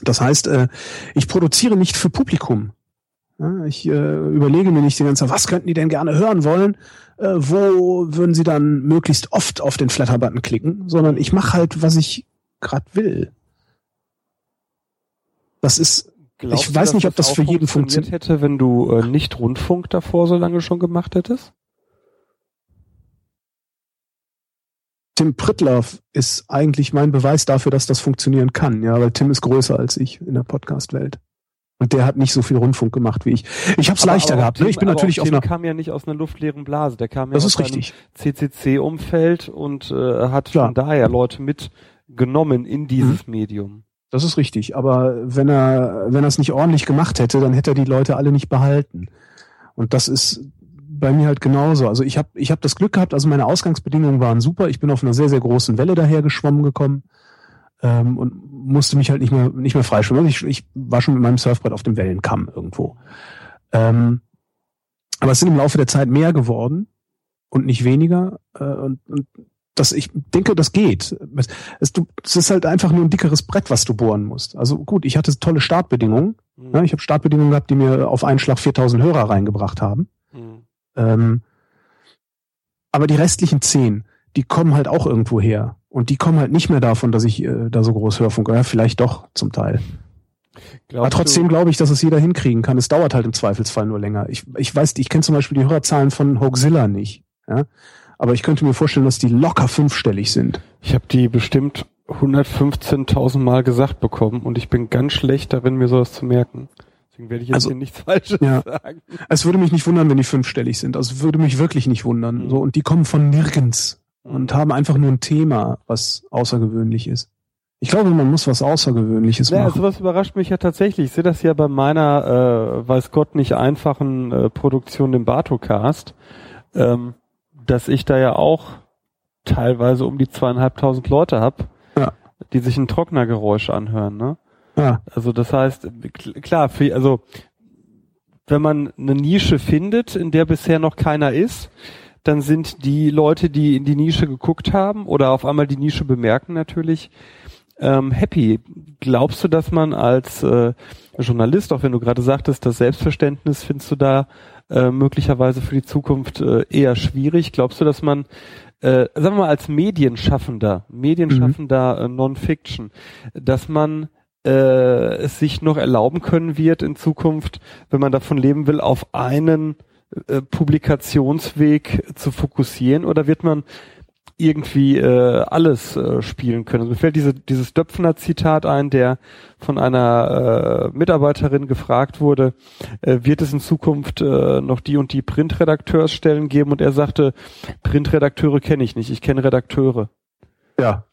Das heißt, äh, ich produziere nicht für Publikum. Ich äh, überlege mir nicht die ganze Zeit, was könnten die denn gerne hören wollen? Äh, wo würden sie dann möglichst oft auf den Flatter-Button klicken? Sondern ich mache halt, was ich gerade will. Das ist Glaubst ich weiß nicht, ob das für jeden funktioniert hätte, wenn du äh, nicht Rundfunk davor so lange schon gemacht hättest? Tim Prittlaff ist eigentlich mein Beweis dafür, dass das funktionieren kann, ja, weil Tim ist größer als ich in der Podcast-Welt. Und der hat nicht so viel Rundfunk gemacht wie ich. Ich habe es leichter gehabt. ne? Ich Tim- bin natürlich auch auf Tim einer. kam ja nicht aus einer luftleeren Blase. Der kam ja Das aus richtig. CCC-Umfeld und äh, hat Klar. von daher Leute mitgenommen in dieses Medium. Das ist richtig. Aber wenn er, wenn er es nicht ordentlich gemacht hätte, dann hätte er die Leute alle nicht behalten. Und das ist bei mir halt genauso. Also ich habe ich hab das Glück gehabt, also meine Ausgangsbedingungen waren super. Ich bin auf einer sehr, sehr großen Welle daher geschwommen gekommen ähm, und musste mich halt nicht mehr, nicht mehr freischwimmen. Ich, ich war schon mit meinem Surfbrett auf dem Wellenkamm irgendwo. Ähm, aber es sind im Laufe der Zeit mehr geworden und nicht weniger. Äh, und, und das, ich denke, das geht. Es, es, du, es ist halt einfach nur ein dickeres Brett, was du bohren musst. Also gut, ich hatte tolle Startbedingungen. Mhm. Ne? Ich habe Startbedingungen gehabt, die mir auf einen Schlag 4000 Hörer reingebracht haben. Mhm. Ähm, aber die restlichen zehn, die kommen halt auch irgendwo her. Und die kommen halt nicht mehr davon, dass ich äh, da so groß Hörfunk, ja, vielleicht doch zum Teil. Aber Glaubst trotzdem du, glaube ich, dass es jeder hinkriegen kann. Es dauert halt im Zweifelsfall nur länger. Ich, ich weiß, ich kenne zum Beispiel die Hörerzahlen von Hoaxilla nicht. Ja? Aber ich könnte mir vorstellen, dass die locker fünfstellig sind. ich habe die bestimmt 115.000 Mal gesagt bekommen und ich bin ganz schlecht darin, mir sowas zu merken. Deswegen werde ich jetzt Also, hier nichts Falsches ja. sagen. Es würde mich nicht wundern, wenn die fünfstellig sind. Also es würde mich wirklich nicht wundern. Mhm. So, und die kommen von nirgends und haben einfach nur ein Thema, was außergewöhnlich ist. Ich glaube, man muss was Außergewöhnliches Ja, machen. sowas überrascht mich ja tatsächlich. Ich sehe das ja bei meiner, äh, weiß Gott, nicht einfachen äh, Produktion, dem Bartocast, ähm, dass ich da ja auch teilweise um die zweieinhalbtausend Leute hab, Ja. die sich ein Trocknergeräusch anhören. Ne? Ja, Also das heißt, kl- klar, für, also wenn man eine Nische findet, in der bisher noch keiner ist, dann sind die Leute, die in die Nische geguckt haben oder auf einmal die Nische bemerken natürlich, ähm, happy. Glaubst du, dass man als äh, Journalist, auch wenn du gerade sagtest, das Selbstverständnis findest du da äh, möglicherweise für die Zukunft äh, eher schwierig? Glaubst du, dass man, äh, sagen wir mal, als Medienschaffender, Medienschaffender äh, Non-Fiction, dass man äh, es sich noch erlauben können wird in Zukunft, wenn man davon leben will, auf einen äh, Publikationsweg zu fokussieren oder wird man irgendwie äh, alles äh, spielen können. Also mir fällt diese, dieses Döpfner Zitat ein, der von einer äh, Mitarbeiterin gefragt wurde, äh, wird es in Zukunft äh, noch die und die Printredakteursstellen geben? Und er sagte, Printredakteure kenne ich nicht, ich kenne Redakteure. ja.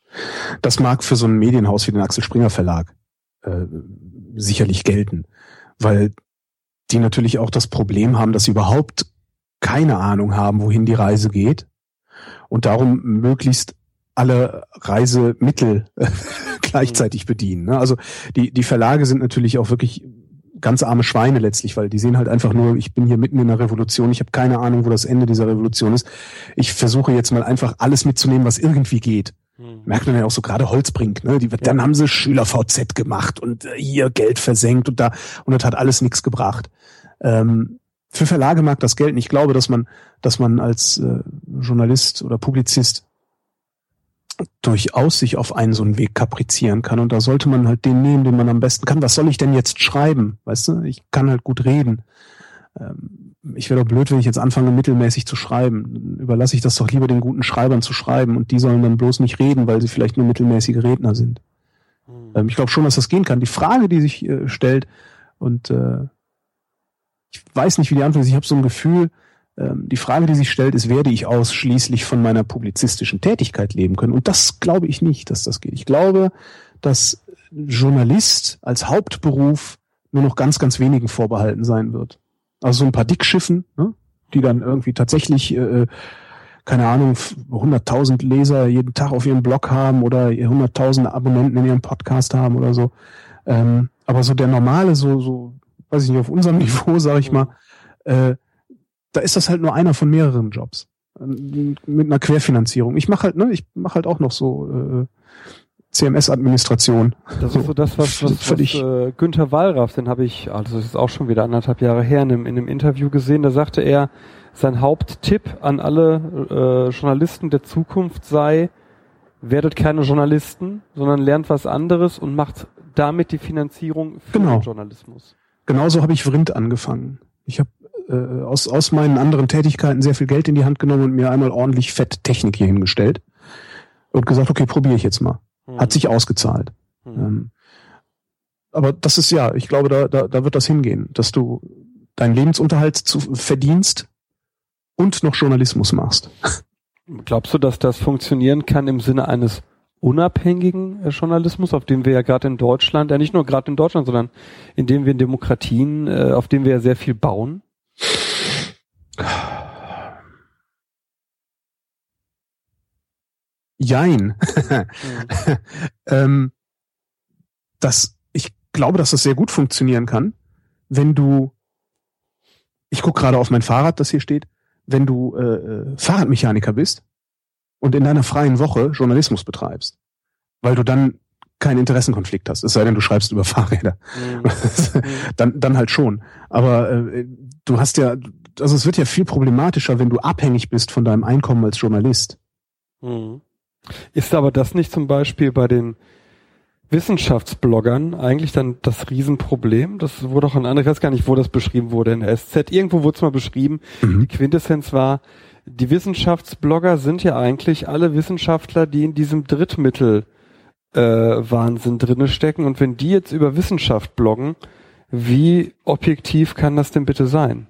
Das mag für so ein Medienhaus wie den Axel Springer Verlag äh, sicherlich gelten, weil die natürlich auch das Problem haben, dass sie überhaupt keine Ahnung haben, wohin die Reise geht und darum möglichst alle Reisemittel äh, gleichzeitig bedienen. Ne? Also die, die Verlage sind natürlich auch wirklich ganz arme Schweine letztlich, weil die sehen halt einfach nur, ich bin hier mitten in einer Revolution, ich habe keine Ahnung, wo das Ende dieser Revolution ist. Ich versuche jetzt mal einfach alles mitzunehmen, was irgendwie geht. Merkt man ja auch so gerade Holzbrink, ne? Die, Dann haben sie Schüler-VZ gemacht und äh, hier Geld versenkt und da und das hat alles nichts gebracht. Ähm, für Verlage mag das gelten. Ich glaube, dass man, dass man als äh, Journalist oder Publizist durchaus sich auf einen so einen Weg kaprizieren kann. Und da sollte man halt den nehmen, den man am besten kann. Was soll ich denn jetzt schreiben? Weißt du, ich kann halt gut reden. Ähm, ich wäre doch blöd, wenn ich jetzt anfange, mittelmäßig zu schreiben. Dann überlasse ich das doch lieber den guten Schreibern zu schreiben und die sollen dann bloß nicht reden, weil sie vielleicht nur mittelmäßige Redner sind. Ähm, ich glaube schon, dass das gehen kann. Die Frage, die sich äh, stellt, und äh, ich weiß nicht, wie die Antwort ist, ich habe so ein Gefühl, ähm, die Frage, die sich stellt, ist, werde ich ausschließlich von meiner publizistischen Tätigkeit leben können? Und das glaube ich nicht, dass das geht. Ich glaube, dass Journalist als Hauptberuf nur noch ganz, ganz wenigen vorbehalten sein wird. Also so ein paar Dickschiffen, ne, die dann irgendwie tatsächlich, äh, keine Ahnung, 100.000 Leser jeden Tag auf ihrem Blog haben oder 100.000 Abonnenten in ihrem Podcast haben oder so. Ähm, aber so der normale, so, so, weiß ich nicht, auf unserem Niveau, sage ich mal, äh, da ist das halt nur einer von mehreren Jobs. Ähm, Mit einer Querfinanzierung. Ich mache halt, ne, ich mache halt auch noch so äh, CMS-Administration. Das ist so das, was, was, was Völlig- äh, Günther Wallraff, den habe ich, also das ist auch schon wieder anderthalb Jahre her, in einem, in einem Interview gesehen, da sagte er, sein Haupttipp an alle äh, Journalisten der Zukunft sei, werdet keine Journalisten, sondern lernt was anderes und macht damit die Finanzierung für Genau. den Journalismus. Genauso habe ich Vrind angefangen. Ich habe äh, aus, aus meinen anderen Tätigkeiten sehr viel Geld in die Hand genommen und mir einmal ordentlich Fett Technik hier hingestellt und gesagt, okay, probiere ich jetzt mal. Hat sich ausgezahlt. Hm. Ähm, aber das ist ja, ich glaube, da, da, da wird das hingehen, dass du deinen Lebensunterhalt zu, verdienst und noch Journalismus machst. Glaubst du, dass das funktionieren kann im Sinne eines unabhängigen äh, Journalismus, auf dem wir ja gerade in Deutschland, ja nicht nur gerade in Deutschland, sondern in dem wir in Demokratien, äh, auf dem wir ja sehr viel bauen? Jein. Hm. ähm, das, ich glaube, dass das sehr gut funktionieren kann, wenn du, ich gucke gerade auf mein Fahrrad, das hier steht, wenn du äh, äh, Fahrradmechaniker bist und in deiner freien Woche Journalismus betreibst, weil du dann keinen Interessenkonflikt hast, es sei denn, du schreibst über Fahrräder. Hm. dann, dann halt schon. Aber äh, du hast ja, also es wird ja viel problematischer, wenn du abhängig bist von deinem Einkommen als Journalist. Mhm. Ist aber das nicht zum Beispiel bei den Wissenschaftsbloggern eigentlich dann das Riesenproblem? Das wurde auch an anderen, ich weiß gar nicht, wo das beschrieben wurde in der SZ. Irgendwo wurde es mal beschrieben. Mhm. Die Quintessenz war, die Wissenschaftsblogger sind ja eigentlich alle Wissenschaftler, die in diesem Drittmittel äh, Wahnsinn drinne stecken. Und wenn die jetzt über Wissenschaft bloggen, wie objektiv kann das denn bitte sein?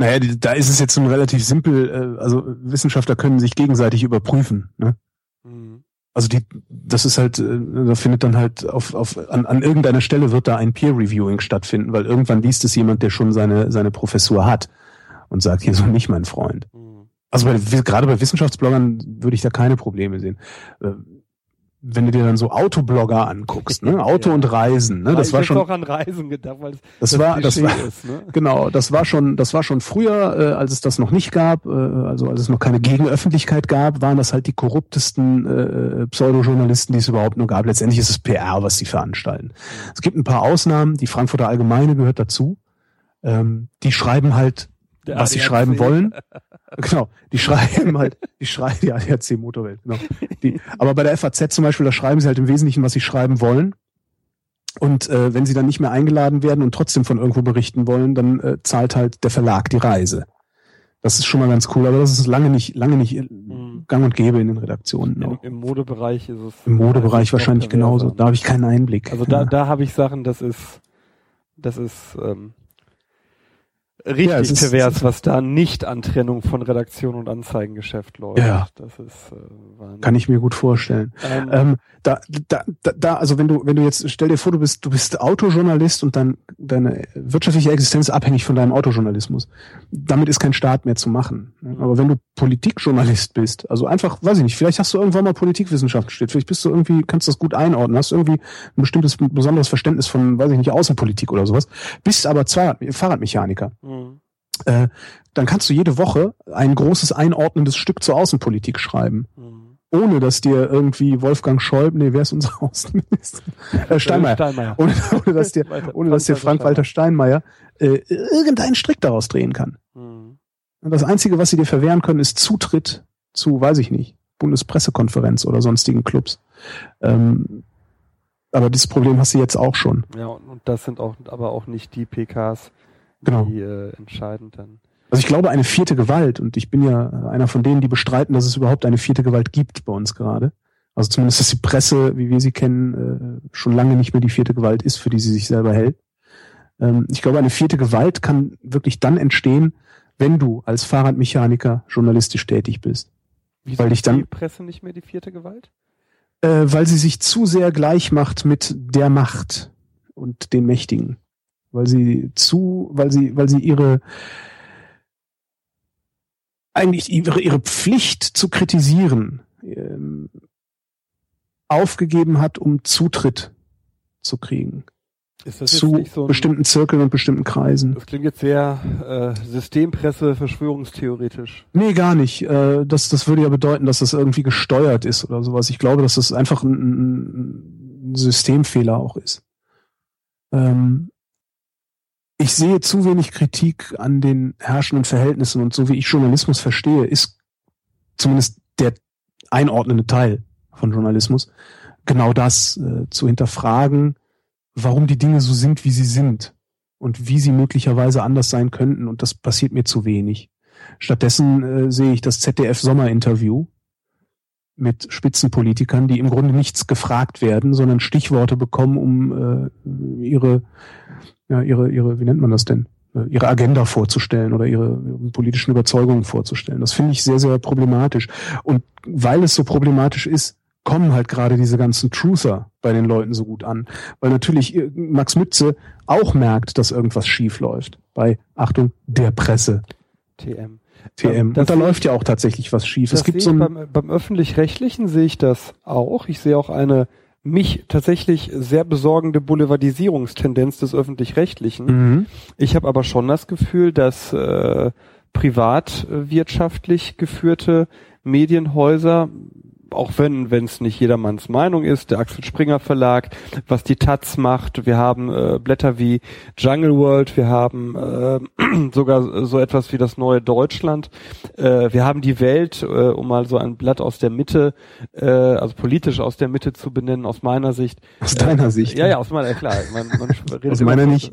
Naja, da ist es jetzt schon relativ simpel. Äh, also Wissenschaftler können sich gegenseitig überprüfen. Ne? Mhm. Also die, das ist halt, äh, da findet dann halt auf, auf an, an irgendeiner Stelle wird da ein Peer Reviewing stattfinden, weil irgendwann liest es jemand, der schon seine seine Professur hat und sagt, hier so nicht mein Freund. Mhm. Also bei, gerade bei Wissenschaftsbloggern würde ich da keine Probleme sehen. Wenn du dir dann so Autoblogger anguckst, ne, Auto ja. und Reisen, ne, das ich war schon auch an Reisen gedacht, weil das, das war, das war, ist, ne? genau, das war schon, das war schon früher, äh, als es das noch nicht gab, äh, also als es noch keine Gegenöffentlichkeit gab, waren das halt die korruptesten äh, Pseudojournalisten, die es überhaupt nur gab. Letztendlich ist es PR, was sie veranstalten. Es gibt ein paar Ausnahmen, die Frankfurter Allgemeine gehört dazu. Ähm, die schreiben halt, Der was ADAC. sie schreiben wollen. Genau, die schreiben halt, die schreiben die ADAC Motorwelt, genau. Die, aber bei der FAZ zum Beispiel, da schreiben sie halt im Wesentlichen, was sie schreiben wollen. Und äh, wenn sie dann nicht mehr eingeladen werden und trotzdem von irgendwo berichten wollen, dann äh, zahlt halt der Verlag die Reise. Das ist schon mal ganz cool, aber das ist lange nicht, lange nicht mhm. gang und gäbe in den Redaktionen. Im, Im, Modebereich ist es. Im Modebereich wahrscheinlich genauso. Da habe ich keinen Einblick. Also da, da habe ich Sachen, das ist, das ist ähm, richtig ja, ist, pervers, was da nicht an Trennung von Redaktion und Anzeigengeschäft läuft. Ja, das ist äh, kann ich mir gut vorstellen. Ähm, ähm, da, da, da, also wenn du, wenn du jetzt, stell dir vor, du bist, du bist Autojournalist und dann deine wirtschaftliche Existenz ist abhängig von deinem Autojournalismus. Damit ist kein Staat mehr zu machen. Aber wenn du Politikjournalist bist, also einfach, weiß ich nicht, vielleicht hast du irgendwann mal Politikwissenschaft studiert, vielleicht bist du irgendwie, kannst du das gut einordnen, hast irgendwie ein bestimmtes, besonderes Verständnis von, weiß ich nicht, Außenpolitik oder sowas, bist aber Fahrradmechaniker. Mhm. Äh, dann kannst du jede Woche ein großes einordnendes Stück zur Außenpolitik schreiben. Mhm ohne dass dir irgendwie Wolfgang Schäuble, nee, wer ist unser Außenminister? Äh, Steinmeier. Steinmeier. Ohne, ohne, dass dir, ohne dass dir Frank-Walter Steinmeier äh, irgendeinen Strick daraus drehen kann. Mhm. Und das Einzige, was sie dir verwehren können, ist Zutritt zu, weiß ich nicht, Bundespressekonferenz oder sonstigen Clubs. Ähm, aber dieses Problem hast du jetzt auch schon. Ja, und das sind auch aber auch nicht die PKs, genau. die äh, entscheidend dann. Also ich glaube, eine vierte Gewalt, und ich bin ja einer von denen, die bestreiten, dass es überhaupt eine vierte Gewalt gibt bei uns gerade. Also zumindest, dass die Presse, wie wir sie kennen, äh, schon lange nicht mehr die vierte Gewalt ist, für die sie sich selber hält. Ähm, ich glaube, eine vierte Gewalt kann wirklich dann entstehen, wenn du als Fahrradmechaniker journalistisch tätig bist. Wieso weil ich dann die Presse nicht mehr die vierte Gewalt? Äh, weil sie sich zu sehr gleich macht mit der Macht und den Mächtigen. Weil sie zu, weil sie, weil sie ihre eigentlich ihre, ihre Pflicht zu kritisieren ähm, aufgegeben hat, um Zutritt zu kriegen zu so bestimmten Zirkeln und bestimmten Kreisen. Das klingt jetzt sehr äh, Systempresse, verschwörungstheoretisch. Nee, gar nicht. Äh, das, das würde ja bedeuten, dass das irgendwie gesteuert ist oder sowas. Ich glaube, dass das einfach ein, ein Systemfehler auch ist. Ähm, ich sehe zu wenig Kritik an den herrschenden Verhältnissen und so wie ich Journalismus verstehe, ist zumindest der einordnende Teil von Journalismus genau das äh, zu hinterfragen, warum die Dinge so sind, wie sie sind und wie sie möglicherweise anders sein könnten und das passiert mir zu wenig. Stattdessen äh, sehe ich das ZDF Sommerinterview mit Spitzenpolitikern, die im Grunde nichts gefragt werden, sondern Stichworte bekommen, um äh, ihre ja, ihre, ihre, wie nennt man das denn? Äh, ihre Agenda vorzustellen oder ihre, ihre politischen Überzeugungen vorzustellen. Das finde ich sehr, sehr problematisch. Und weil es so problematisch ist, kommen halt gerade diese ganzen Truther bei den Leuten so gut an. Weil natürlich äh, Max Mütze auch merkt, dass irgendwas schief läuft. Bei, Achtung, der Presse. TM. TM. Und da läuft ja auch tatsächlich was schief. Es gibt so ein beim, beim öffentlich-rechtlichen sehe ich das auch. Ich sehe auch eine mich tatsächlich sehr besorgende Boulevardisierungstendenz des öffentlich-rechtlichen. Mhm. Ich habe aber schon das Gefühl, dass äh, privatwirtschaftlich geführte Medienhäuser auch wenn wenn es nicht jedermanns Meinung ist, der Axel Springer Verlag, was die Taz macht, wir haben äh, Blätter wie Jungle World, wir haben äh, sogar so etwas wie das neue Deutschland, äh, wir haben die Welt, äh, um mal so ein Blatt aus der Mitte, äh, also politisch aus der Mitte zu benennen, aus meiner Sicht. Aus deiner äh, Sicht? Ja, ja, aus meiner, klar. Man, man redet aus meiner nicht.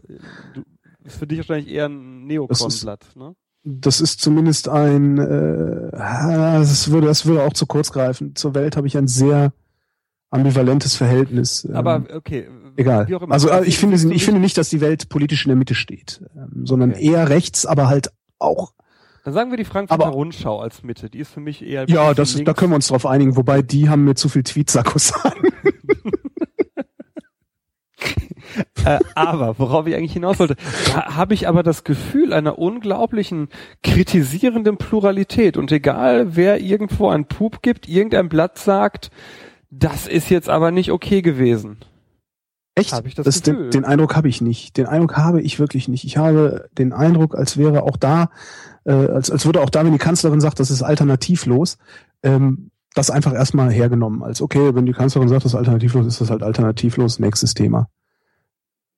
ist für dich wahrscheinlich eher ein Neokon-Blatt, ne? Das ist zumindest ein, äh, das würde, das würde auch zu kurz greifen. Zur Welt habe ich ein sehr ambivalentes Verhältnis. Ähm, Aber okay. Egal. Also äh, ich finde, ich finde nicht, dass die Welt politisch in der Mitte steht, ähm, sondern okay. eher rechts, aber halt auch. Dann sagen wir die Frankfurter aber, Rundschau als Mitte. Die ist für mich eher. Ja, das, da können wir uns drauf einigen. Wobei die haben mir zu viel Tweetsackos an. äh, aber worauf ich eigentlich hinaus wollte, da habe ich aber das Gefühl einer unglaublichen kritisierenden Pluralität. Und egal, wer irgendwo einen Pup gibt, irgendein Blatt sagt, das ist jetzt aber nicht okay gewesen. Echt? Hab ich das, das den, den, Eindruck habe ich nicht. Den Eindruck habe ich wirklich nicht. Ich habe den Eindruck, als wäre auch da, äh, als, als würde auch da, wenn die Kanzlerin sagt, das ist alternativlos, ähm, das einfach erstmal hergenommen. Als okay, wenn die Kanzlerin sagt, das ist alternativlos, ist das halt alternativlos, nächstes Thema.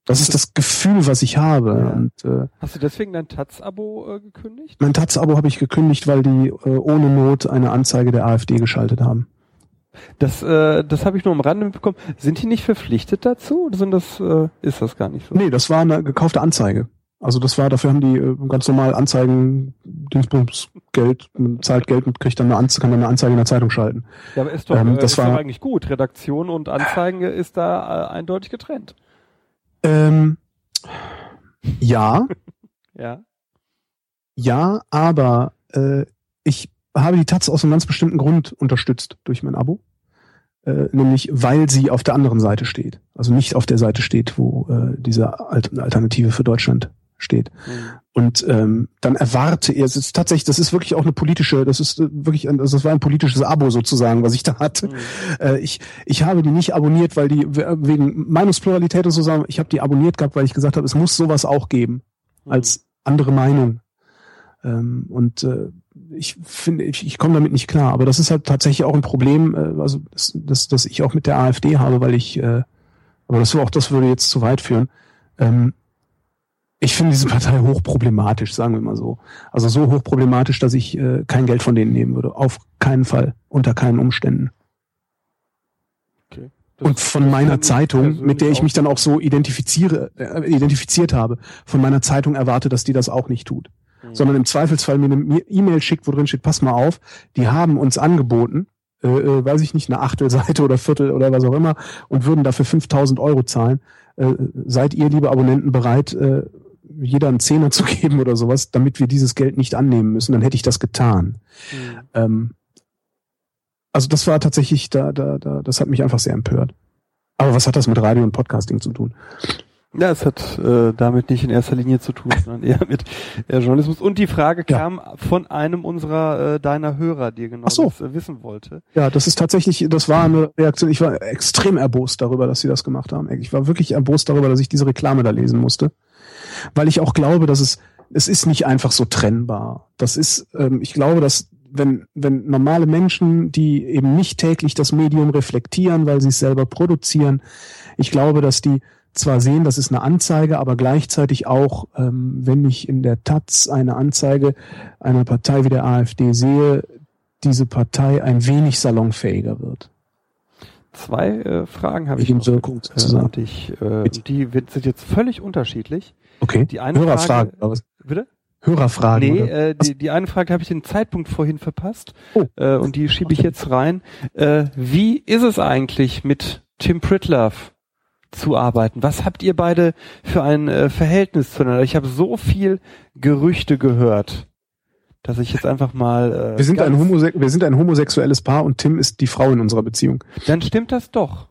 Das ist das Gefühl, was ich habe. Ja. Und, äh, Hast du deswegen dein Taz-Abo äh, gekündigt? Mein Taz-Abo habe ich gekündigt, weil die äh, ohne Not eine Anzeige der AfD geschaltet haben. Das, äh, das habe ich nur am Rande mitbekommen. Sind die nicht verpflichtet dazu oder sind das, äh, ist das gar nicht so? Nee, das war eine gekaufte Anzeige. Also das war, dafür haben die äh, ganz normal Anzeigen, Dingsbums, Geld, zahlt Geld und kriegt dann eine Anzeige, kann dann eine Anzeige in der Zeitung schalten. Ja, aber ist doch, ähm, das ist war, doch eigentlich gut. Redaktion und Anzeigen ist da äh, eindeutig getrennt. Ähm, ja. ja. Ja, aber äh, ich habe die Taz aus einem ganz bestimmten Grund unterstützt durch mein Abo. Äh, nämlich weil sie auf der anderen Seite steht. Also nicht auf der Seite steht, wo äh, diese Alternative für Deutschland steht. Mhm. Und ähm, dann erwarte er, es ist tatsächlich, das ist wirklich auch eine politische, das ist äh, wirklich, ein, also das war ein politisches Abo sozusagen, was ich da hatte. Mhm. Äh, ich, ich habe die nicht abonniert, weil die wegen Meinungspluralität und so sagen, ich habe die abonniert gehabt, weil ich gesagt habe, es muss sowas auch geben mhm. als andere Meinung. Ähm, und äh, ich finde, ich, ich komme damit nicht klar. Aber das ist halt tatsächlich auch ein Problem, äh, also das, das, das ich auch mit der AfD habe, weil ich, äh, aber das auch das würde jetzt zu weit führen. Ähm, ich finde diese Partei hochproblematisch, sagen wir mal so. Also so hochproblematisch, dass ich äh, kein Geld von denen nehmen würde. Auf keinen Fall, unter keinen Umständen. Okay. Und von meiner Zeitung, mit der ich mich dann auch so identifiziere, äh, identifiziert habe, von meiner Zeitung erwarte, dass die das auch nicht tut mhm. sondern im Zweifelsfall mir eine E-Mail schickt, wo drin steht, pass mal auf, die haben uns angeboten, äh, äh, weiß ich nicht, eine Achtelseite oder Viertel oder was auch immer und würden dafür 5000 Euro zahlen. Äh, seid ihr, liebe Abonnenten, bereit, äh, jeder einen Zehner zu geben oder sowas, damit wir dieses Geld nicht annehmen müssen, dann hätte ich das getan. Mhm. Ähm, also das war tatsächlich, da, da, da, das hat mich einfach sehr empört. Aber was hat das mit Radio und Podcasting zu tun? Ja, es hat äh, damit nicht in erster Linie zu tun, sondern eher mit äh, Journalismus. Und die Frage ja. kam von einem unserer äh, deiner Hörer, die genau so. das äh, wissen wollte. Ja, das ist tatsächlich, das war eine Reaktion. Ich war extrem erbost darüber, dass sie das gemacht haben. Ich war wirklich erbost darüber, dass ich diese Reklame da lesen musste, weil ich auch glaube, dass es es ist nicht einfach so trennbar. Das ist, ähm, ich glaube, dass wenn, wenn normale Menschen, die eben nicht täglich das Medium reflektieren, weil sie es selber produzieren, ich glaube, dass die zwar sehen, das ist eine Anzeige, aber gleichzeitig auch, ähm, wenn ich in der Taz eine Anzeige einer Partei wie der AfD sehe, diese Partei ein wenig salonfähiger wird. Zwei äh, Fragen habe ich noch Wirkung äh, dich, äh, die sind jetzt völlig unterschiedlich. Okay. Die eine Hörerfrage. Frage, bitte? Hörerfragen. Nee, äh, die, die eine Frage habe ich den Zeitpunkt vorhin verpasst oh. äh, und die schiebe ich jetzt rein. Äh, wie ist es eigentlich mit Tim Pritlove? zu arbeiten. Was habt ihr beide für ein äh, Verhältnis zueinander? Ich habe so viel Gerüchte gehört, dass ich jetzt einfach mal. Äh, wir sind ein Homose wir sind ein homosexuelles Paar und Tim ist die Frau in unserer Beziehung. Dann stimmt das doch.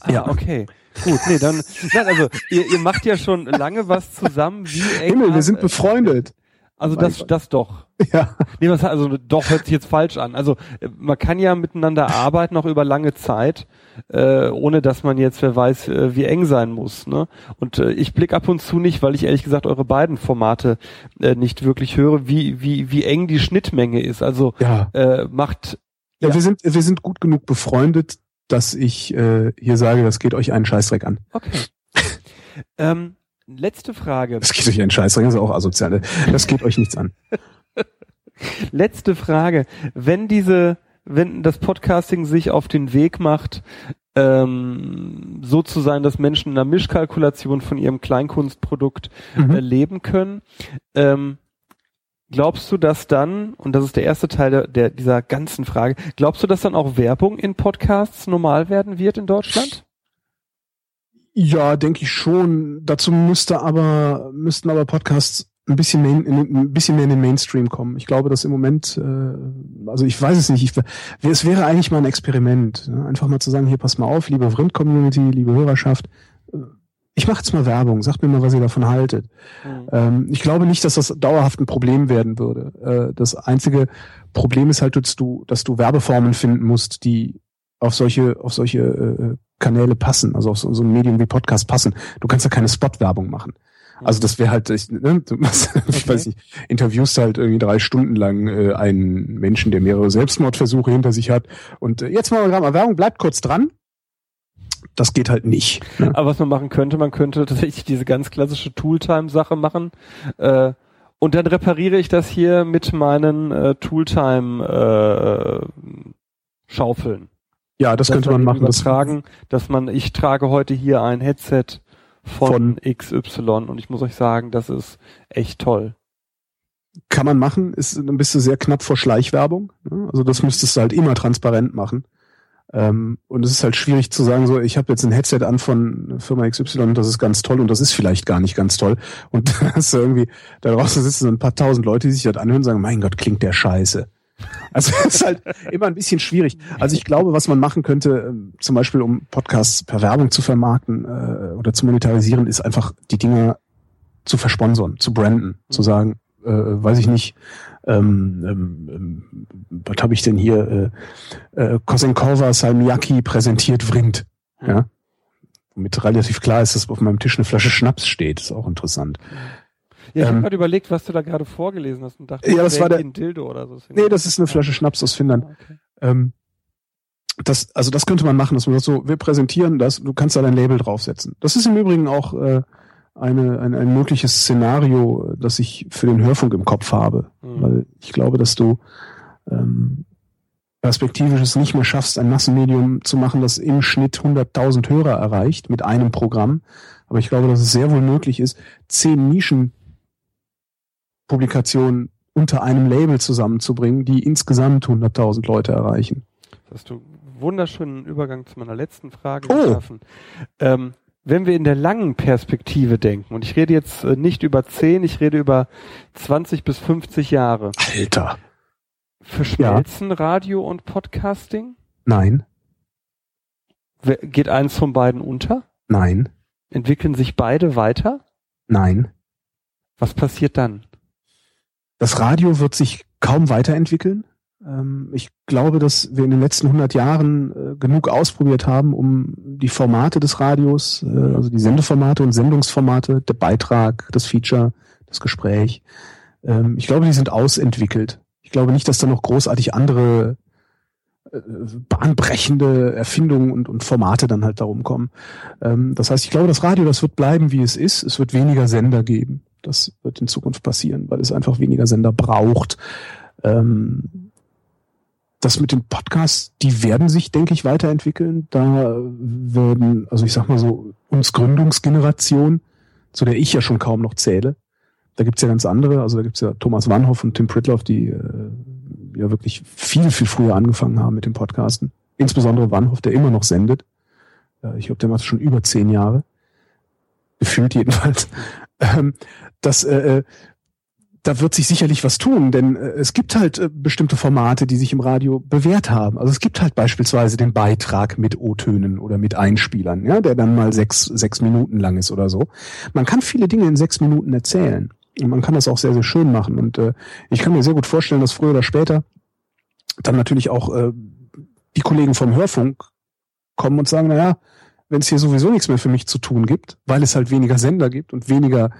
Ah, ja, okay. Gut, nee, dann, nein, also ihr, ihr macht ja schon lange was zusammen. Wie eng Himmel, wir sind befreundet. Also das, das doch. Ja. Nee, was, also doch hört sich jetzt falsch an. Also man kann ja miteinander arbeiten, auch über lange Zeit, äh, ohne dass man jetzt, wer weiß, äh, wie eng sein muss. Ne? Und äh, ich blick ab und zu nicht, weil ich ehrlich gesagt eure beiden Formate äh, nicht wirklich höre, wie, wie, wie eng die Schnittmenge ist. Also ja. äh, macht. Ja, ja, wir sind, wir sind gut genug befreundet, dass ich äh, hier sage, das geht euch einen Scheißdreck an. Okay. ähm, Letzte Frage. Das geht euch einen Scheiß, das ist auch asozial. Das geht euch nichts an. Letzte Frage. Wenn diese, wenn das Podcasting sich auf den Weg macht, ähm, so zu sein, dass Menschen in einer Mischkalkulation von ihrem Kleinkunstprodukt mhm. äh, leben können, ähm, Glaubst du, dass dann, und das ist der erste Teil der, der, dieser ganzen Frage, glaubst du, dass dann auch Werbung in Podcasts normal werden wird in Deutschland? Ja, denke ich schon. Dazu müsste aber, müssten aber Podcasts ein bisschen, main, ein bisschen mehr in den Mainstream kommen. Ich glaube, dass im Moment, äh, also ich weiß es nicht, ich, es wäre eigentlich mal ein Experiment. Ne? Einfach mal zu sagen, hier pass mal auf, liebe Vrind-Community, liebe Hörerschaft, äh, ich mache jetzt mal Werbung, sagt mir mal, was ihr davon haltet. Mhm. Ähm, ich glaube nicht, dass das dauerhaft ein Problem werden würde. Äh, das einzige Problem ist halt, dass du, dass du Werbeformen finden musst, die auf solche, auf solche äh, Kanäle passen, also auf so, so ein Medium wie Podcast passen. Du kannst ja keine Spot-Werbung machen. Also das wäre halt, ich, ne, du, okay. ich weiß nicht, interviewst halt irgendwie drei Stunden lang äh, einen Menschen, der mehrere Selbstmordversuche hinter sich hat. Und äh, jetzt mal gerade mal Werbung, bleibt kurz dran. Das geht halt nicht. Ne? Aber was man machen könnte, man könnte tatsächlich diese ganz klassische Tooltime-Sache machen. Äh, und dann repariere ich das hier mit meinen äh, Tooltime-Schaufeln. Äh, ja, das könnte man machen. Übertragen, dass man, ich trage heute hier ein Headset von, von XY und ich muss euch sagen, das ist echt toll. Kann man machen, ist, dann bist du sehr knapp vor Schleichwerbung. Ne? Also das müsstest du halt immer transparent machen. Ähm, und es ist halt schwierig zu sagen, so, ich habe jetzt ein Headset an von Firma XY und das ist ganz toll und das ist vielleicht gar nicht ganz toll. Und da hast du irgendwie, da draußen sitzen so ein paar tausend Leute, die sich das anhören und sagen, mein Gott, klingt der scheiße. Also es ist halt immer ein bisschen schwierig. Also ich glaube, was man machen könnte, ähm, zum Beispiel um Podcasts per Werbung zu vermarkten äh, oder zu monetarisieren, ist einfach die Dinge zu versponsoren, zu branden, zu sagen, äh, weiß ich nicht, ähm, ähm, ähm was habe ich denn hier? Äh, äh, Kosenkova Salmiaki präsentiert Vrind. Ja? Womit relativ klar ist, dass auf meinem Tisch eine Flasche Schnaps steht. Ist auch interessant. Ja, ich ähm, habe gerade überlegt, was du da gerade vorgelesen hast und dachte, ja, das war der, ein Dildo oder so. Nee, das ist eine Flasche Schnaps aus Finnland. Ah, okay. Ähm, das, also das könnte man machen, dass man sagt so, wir präsentieren das, du kannst da dein Label draufsetzen. Das ist im Übrigen auch äh, eine, ein, ein mögliches Szenario, das ich für den Hörfunk im Kopf habe. Mhm. Weil ich glaube, dass du ähm, perspektivisch es nicht mehr schaffst, ein Massenmedium zu machen, das im Schnitt 100.000 Hörer erreicht mit einem Programm. Aber ich glaube, dass es sehr wohl möglich ist, zehn Nischenpublikationen unter einem Label zusammenzubringen, die insgesamt 100.000 Leute erreichen. Das hast du wunderschönen Übergang zu meiner letzten Frage oh. geschaffen. Ähm, wenn wir in der langen Perspektive denken, und ich rede jetzt äh, nicht über 10, ich rede über 20 bis 50 Jahre. Alter. Verschmelzen ja. Radio und Podcasting? Nein. Geht eins von beiden unter? Nein. Entwickeln sich beide weiter? Nein. Was passiert dann? Das Radio wird sich kaum weiterentwickeln. Ähm, ich glaube, dass wir in den letzten 100 Jahren äh, genug ausprobiert haben, um die Formate des Radios, äh, also die Sendeformate und Sendungsformate, der Beitrag, das Feature, das Gespräch, ähm, ich glaube, die sind ausentwickelt. Ich glaube nicht, dass da noch großartig andere äh, bahnbrechende Erfindungen und, und Formate dann halt darum kommen. Ähm, das heißt, ich glaube, das Radio, das wird bleiben, wie es ist. Es wird weniger Sender geben. Das wird in Zukunft passieren, weil es einfach weniger Sender braucht. Das mit den Podcasts, die werden sich, denke ich, weiterentwickeln. Da werden, also ich sag mal so, uns Gründungsgeneration, zu der ich ja schon kaum noch zähle, da gibt's ja ganz andere, also da gibt's ja Thomas Wannhoff und Tim Pritloff, die äh, ja wirklich viel, viel früher angefangen haben mit dem Podcasten. Insbesondere Wannhoff, der immer noch sendet. Äh, ich glaube, der macht schon über zehn Jahre. Gefühlt jedenfalls. Ähm, das, äh, äh, da wird sich sicherlich was tun, denn äh, es gibt halt äh, bestimmte Formate, die sich im Radio bewährt haben. Also es gibt halt beispielsweise den Beitrag mit O-Tönen oder mit Einspielern, ja, der dann mal sechs, sechs Minuten lang ist oder so. Man kann viele Dinge in sechs Minuten erzählen. Und man kann das auch sehr, sehr schön machen. Und äh, ich kann mir sehr gut vorstellen, dass früher oder später dann natürlich auch äh, die Kollegen vom Hörfunk kommen und sagen, naja, wenn es hier sowieso nichts mehr für mich zu tun gibt, weil es halt weniger Sender gibt und weniger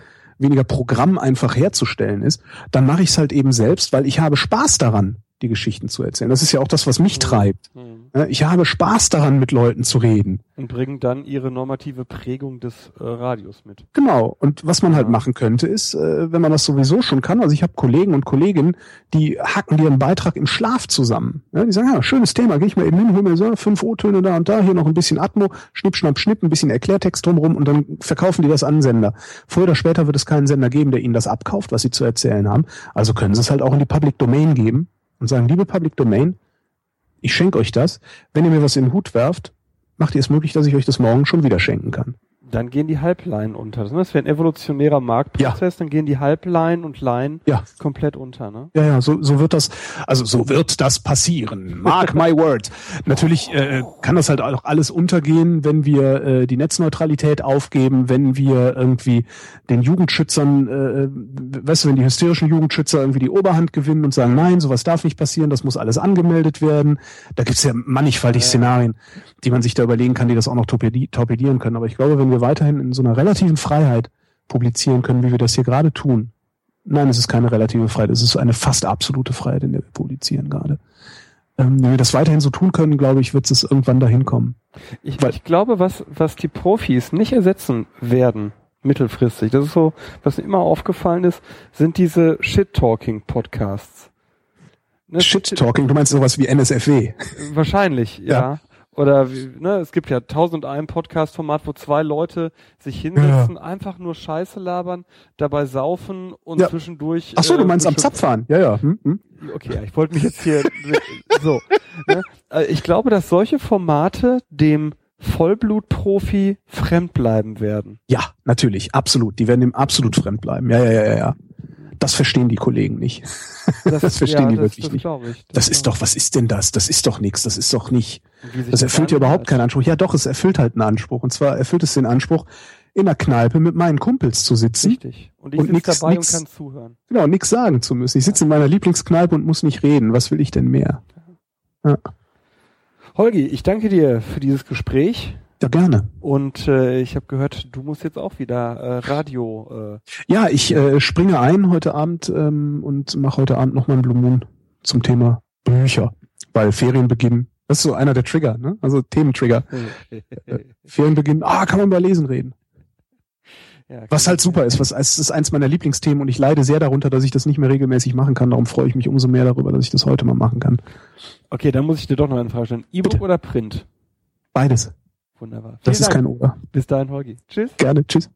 weniger Programm einfach herzustellen ist, dann mache ich es halt eben selbst, weil ich habe Spaß daran, die Geschichten zu erzählen. Das ist ja auch das, was mich mhm. treibt. Mhm. Ich habe Spaß daran, mit Leuten zu reden. Und bringen dann ihre normative Prägung des äh, Radios mit. Genau. Und was man halt Ja. machen könnte, ist, äh, wenn man das sowieso schon kann, also ich habe Kollegen und Kolleginnen, die hacken dir einen Beitrag im Schlaf zusammen. Ja, die sagen, ja, schönes Thema, gehe ich mal eben hin, hol mir so fünf O-Töne da und da, hier noch ein bisschen Atmo, schnipp, schnapp, schnipp, ein bisschen Erklärtext drumrum und dann verkaufen die das an einen Sender. Früher oder später wird es keinen Sender geben, der ihnen das abkauft, was sie zu erzählen haben. Also können sie es halt auch in die Public Domain geben und sagen, liebe Public Domain, ich schenke euch das. Wenn ihr mir was in den Hut werft, macht ihr es möglich, dass ich euch das morgen schon wieder schenken kann. Dann gehen die Halbleinen unter. Das wäre ein evolutionärer Marktprozess, dann gehen die Halbleinen und Leinen Ja. komplett unter, ne? Ja, ja, so, so wird das, also so wird das passieren. Mark my word. Natürlich äh, kann das halt auch alles untergehen, wenn wir äh, die Netzneutralität aufgeben, wenn wir irgendwie den Jugendschützern, äh, weißt du, wenn die hysterischen Jugendschützer irgendwie die Oberhand gewinnen und sagen, nein, sowas darf nicht passieren, das muss alles angemeldet werden. Da gibt's ja mannigfaltig Ja. Szenarien, die man sich da überlegen kann, die das auch noch torpedi torpedieren können. Aber ich glaube, wenn wir weiterhin in so einer relativen Freiheit publizieren können, wie wir das hier gerade tun, Nein, es ist keine relative Freiheit, es ist eine fast absolute Freiheit, in der wir publizieren gerade. Ähm, wenn wir das weiterhin so tun können, glaube ich, wird es irgendwann dahin kommen. Ich, Weil- ich glaube, was, was die Profis nicht ersetzen werden, mittelfristig, das ist so, was mir immer aufgefallen ist, sind diese Shit-Talking-Podcasts. Ne, Shit-Talking, du meinst sowas wie NSFW. Wahrscheinlich, ja. Ja. Oder wie, ne, es gibt ja tausend ein Podcast-Format, wo zwei Leute sich hinsetzen, einfach nur Scheiße labern, dabei saufen und Ja. zwischendurch. Ach so, du äh, meinst am. Zapfahren. Ja, ja. Hm, hm. Okay, ja, ich wollte mich jetzt hier so. Ne? Äh, Ich glaube, dass solche Formate dem Vollblutprofi fremd bleiben werden. Ja, natürlich, absolut. Die werden dem absolut fremd bleiben. Ja, ja, ja, ja, ja. Das verstehen die Kollegen nicht. Das verstehen die wirklich das nicht. glaub Ich, Das ist doch, was ist denn das? Das ist doch nichts. Das ist doch nicht. Das erfüllt ja überhaupt keinen Anspruch. Ja, doch, es erfüllt halt einen Anspruch. Und zwar erfüllt es den Anspruch, in der Kneipe mit meinen Kumpels zu sitzen. Richtig. Und ich Und nix- dabei nix- und kann zuhören. Genau, nichts sagen zu müssen. Ich sitze in meiner Lieblingskneipe und muss nicht reden. Was will ich denn mehr? Holgi, ich danke dir für dieses Gespräch. Ja, gerne. Und äh, ich habe gehört, du musst jetzt auch wieder äh, Radio. Äh, Ja, ich äh, springe ein heute Abend ähm, und mache heute Abend nochmal ein Blue Moon zum Thema Bücher. Weil Ferien beginnen. Das ist so einer der Trigger, ne? Also Thementrigger. Ferien beginnen, ah, kann man über Lesen reden. ja, Was halt super ist, was es ist eins meiner Lieblingsthemen und ich leide sehr darunter, dass ich das nicht mehr regelmäßig machen kann. Darum freue ich mich umso mehr darüber, dass ich das heute mal machen kann. Okay, dann muss ich dir doch noch eine Frage stellen. E-Book oder Print? Beides. Wunderbar. Das Vielen ist Dank. kein Ober. Bis dahin, Holgi. Tschüss. Gerne. Tschüss.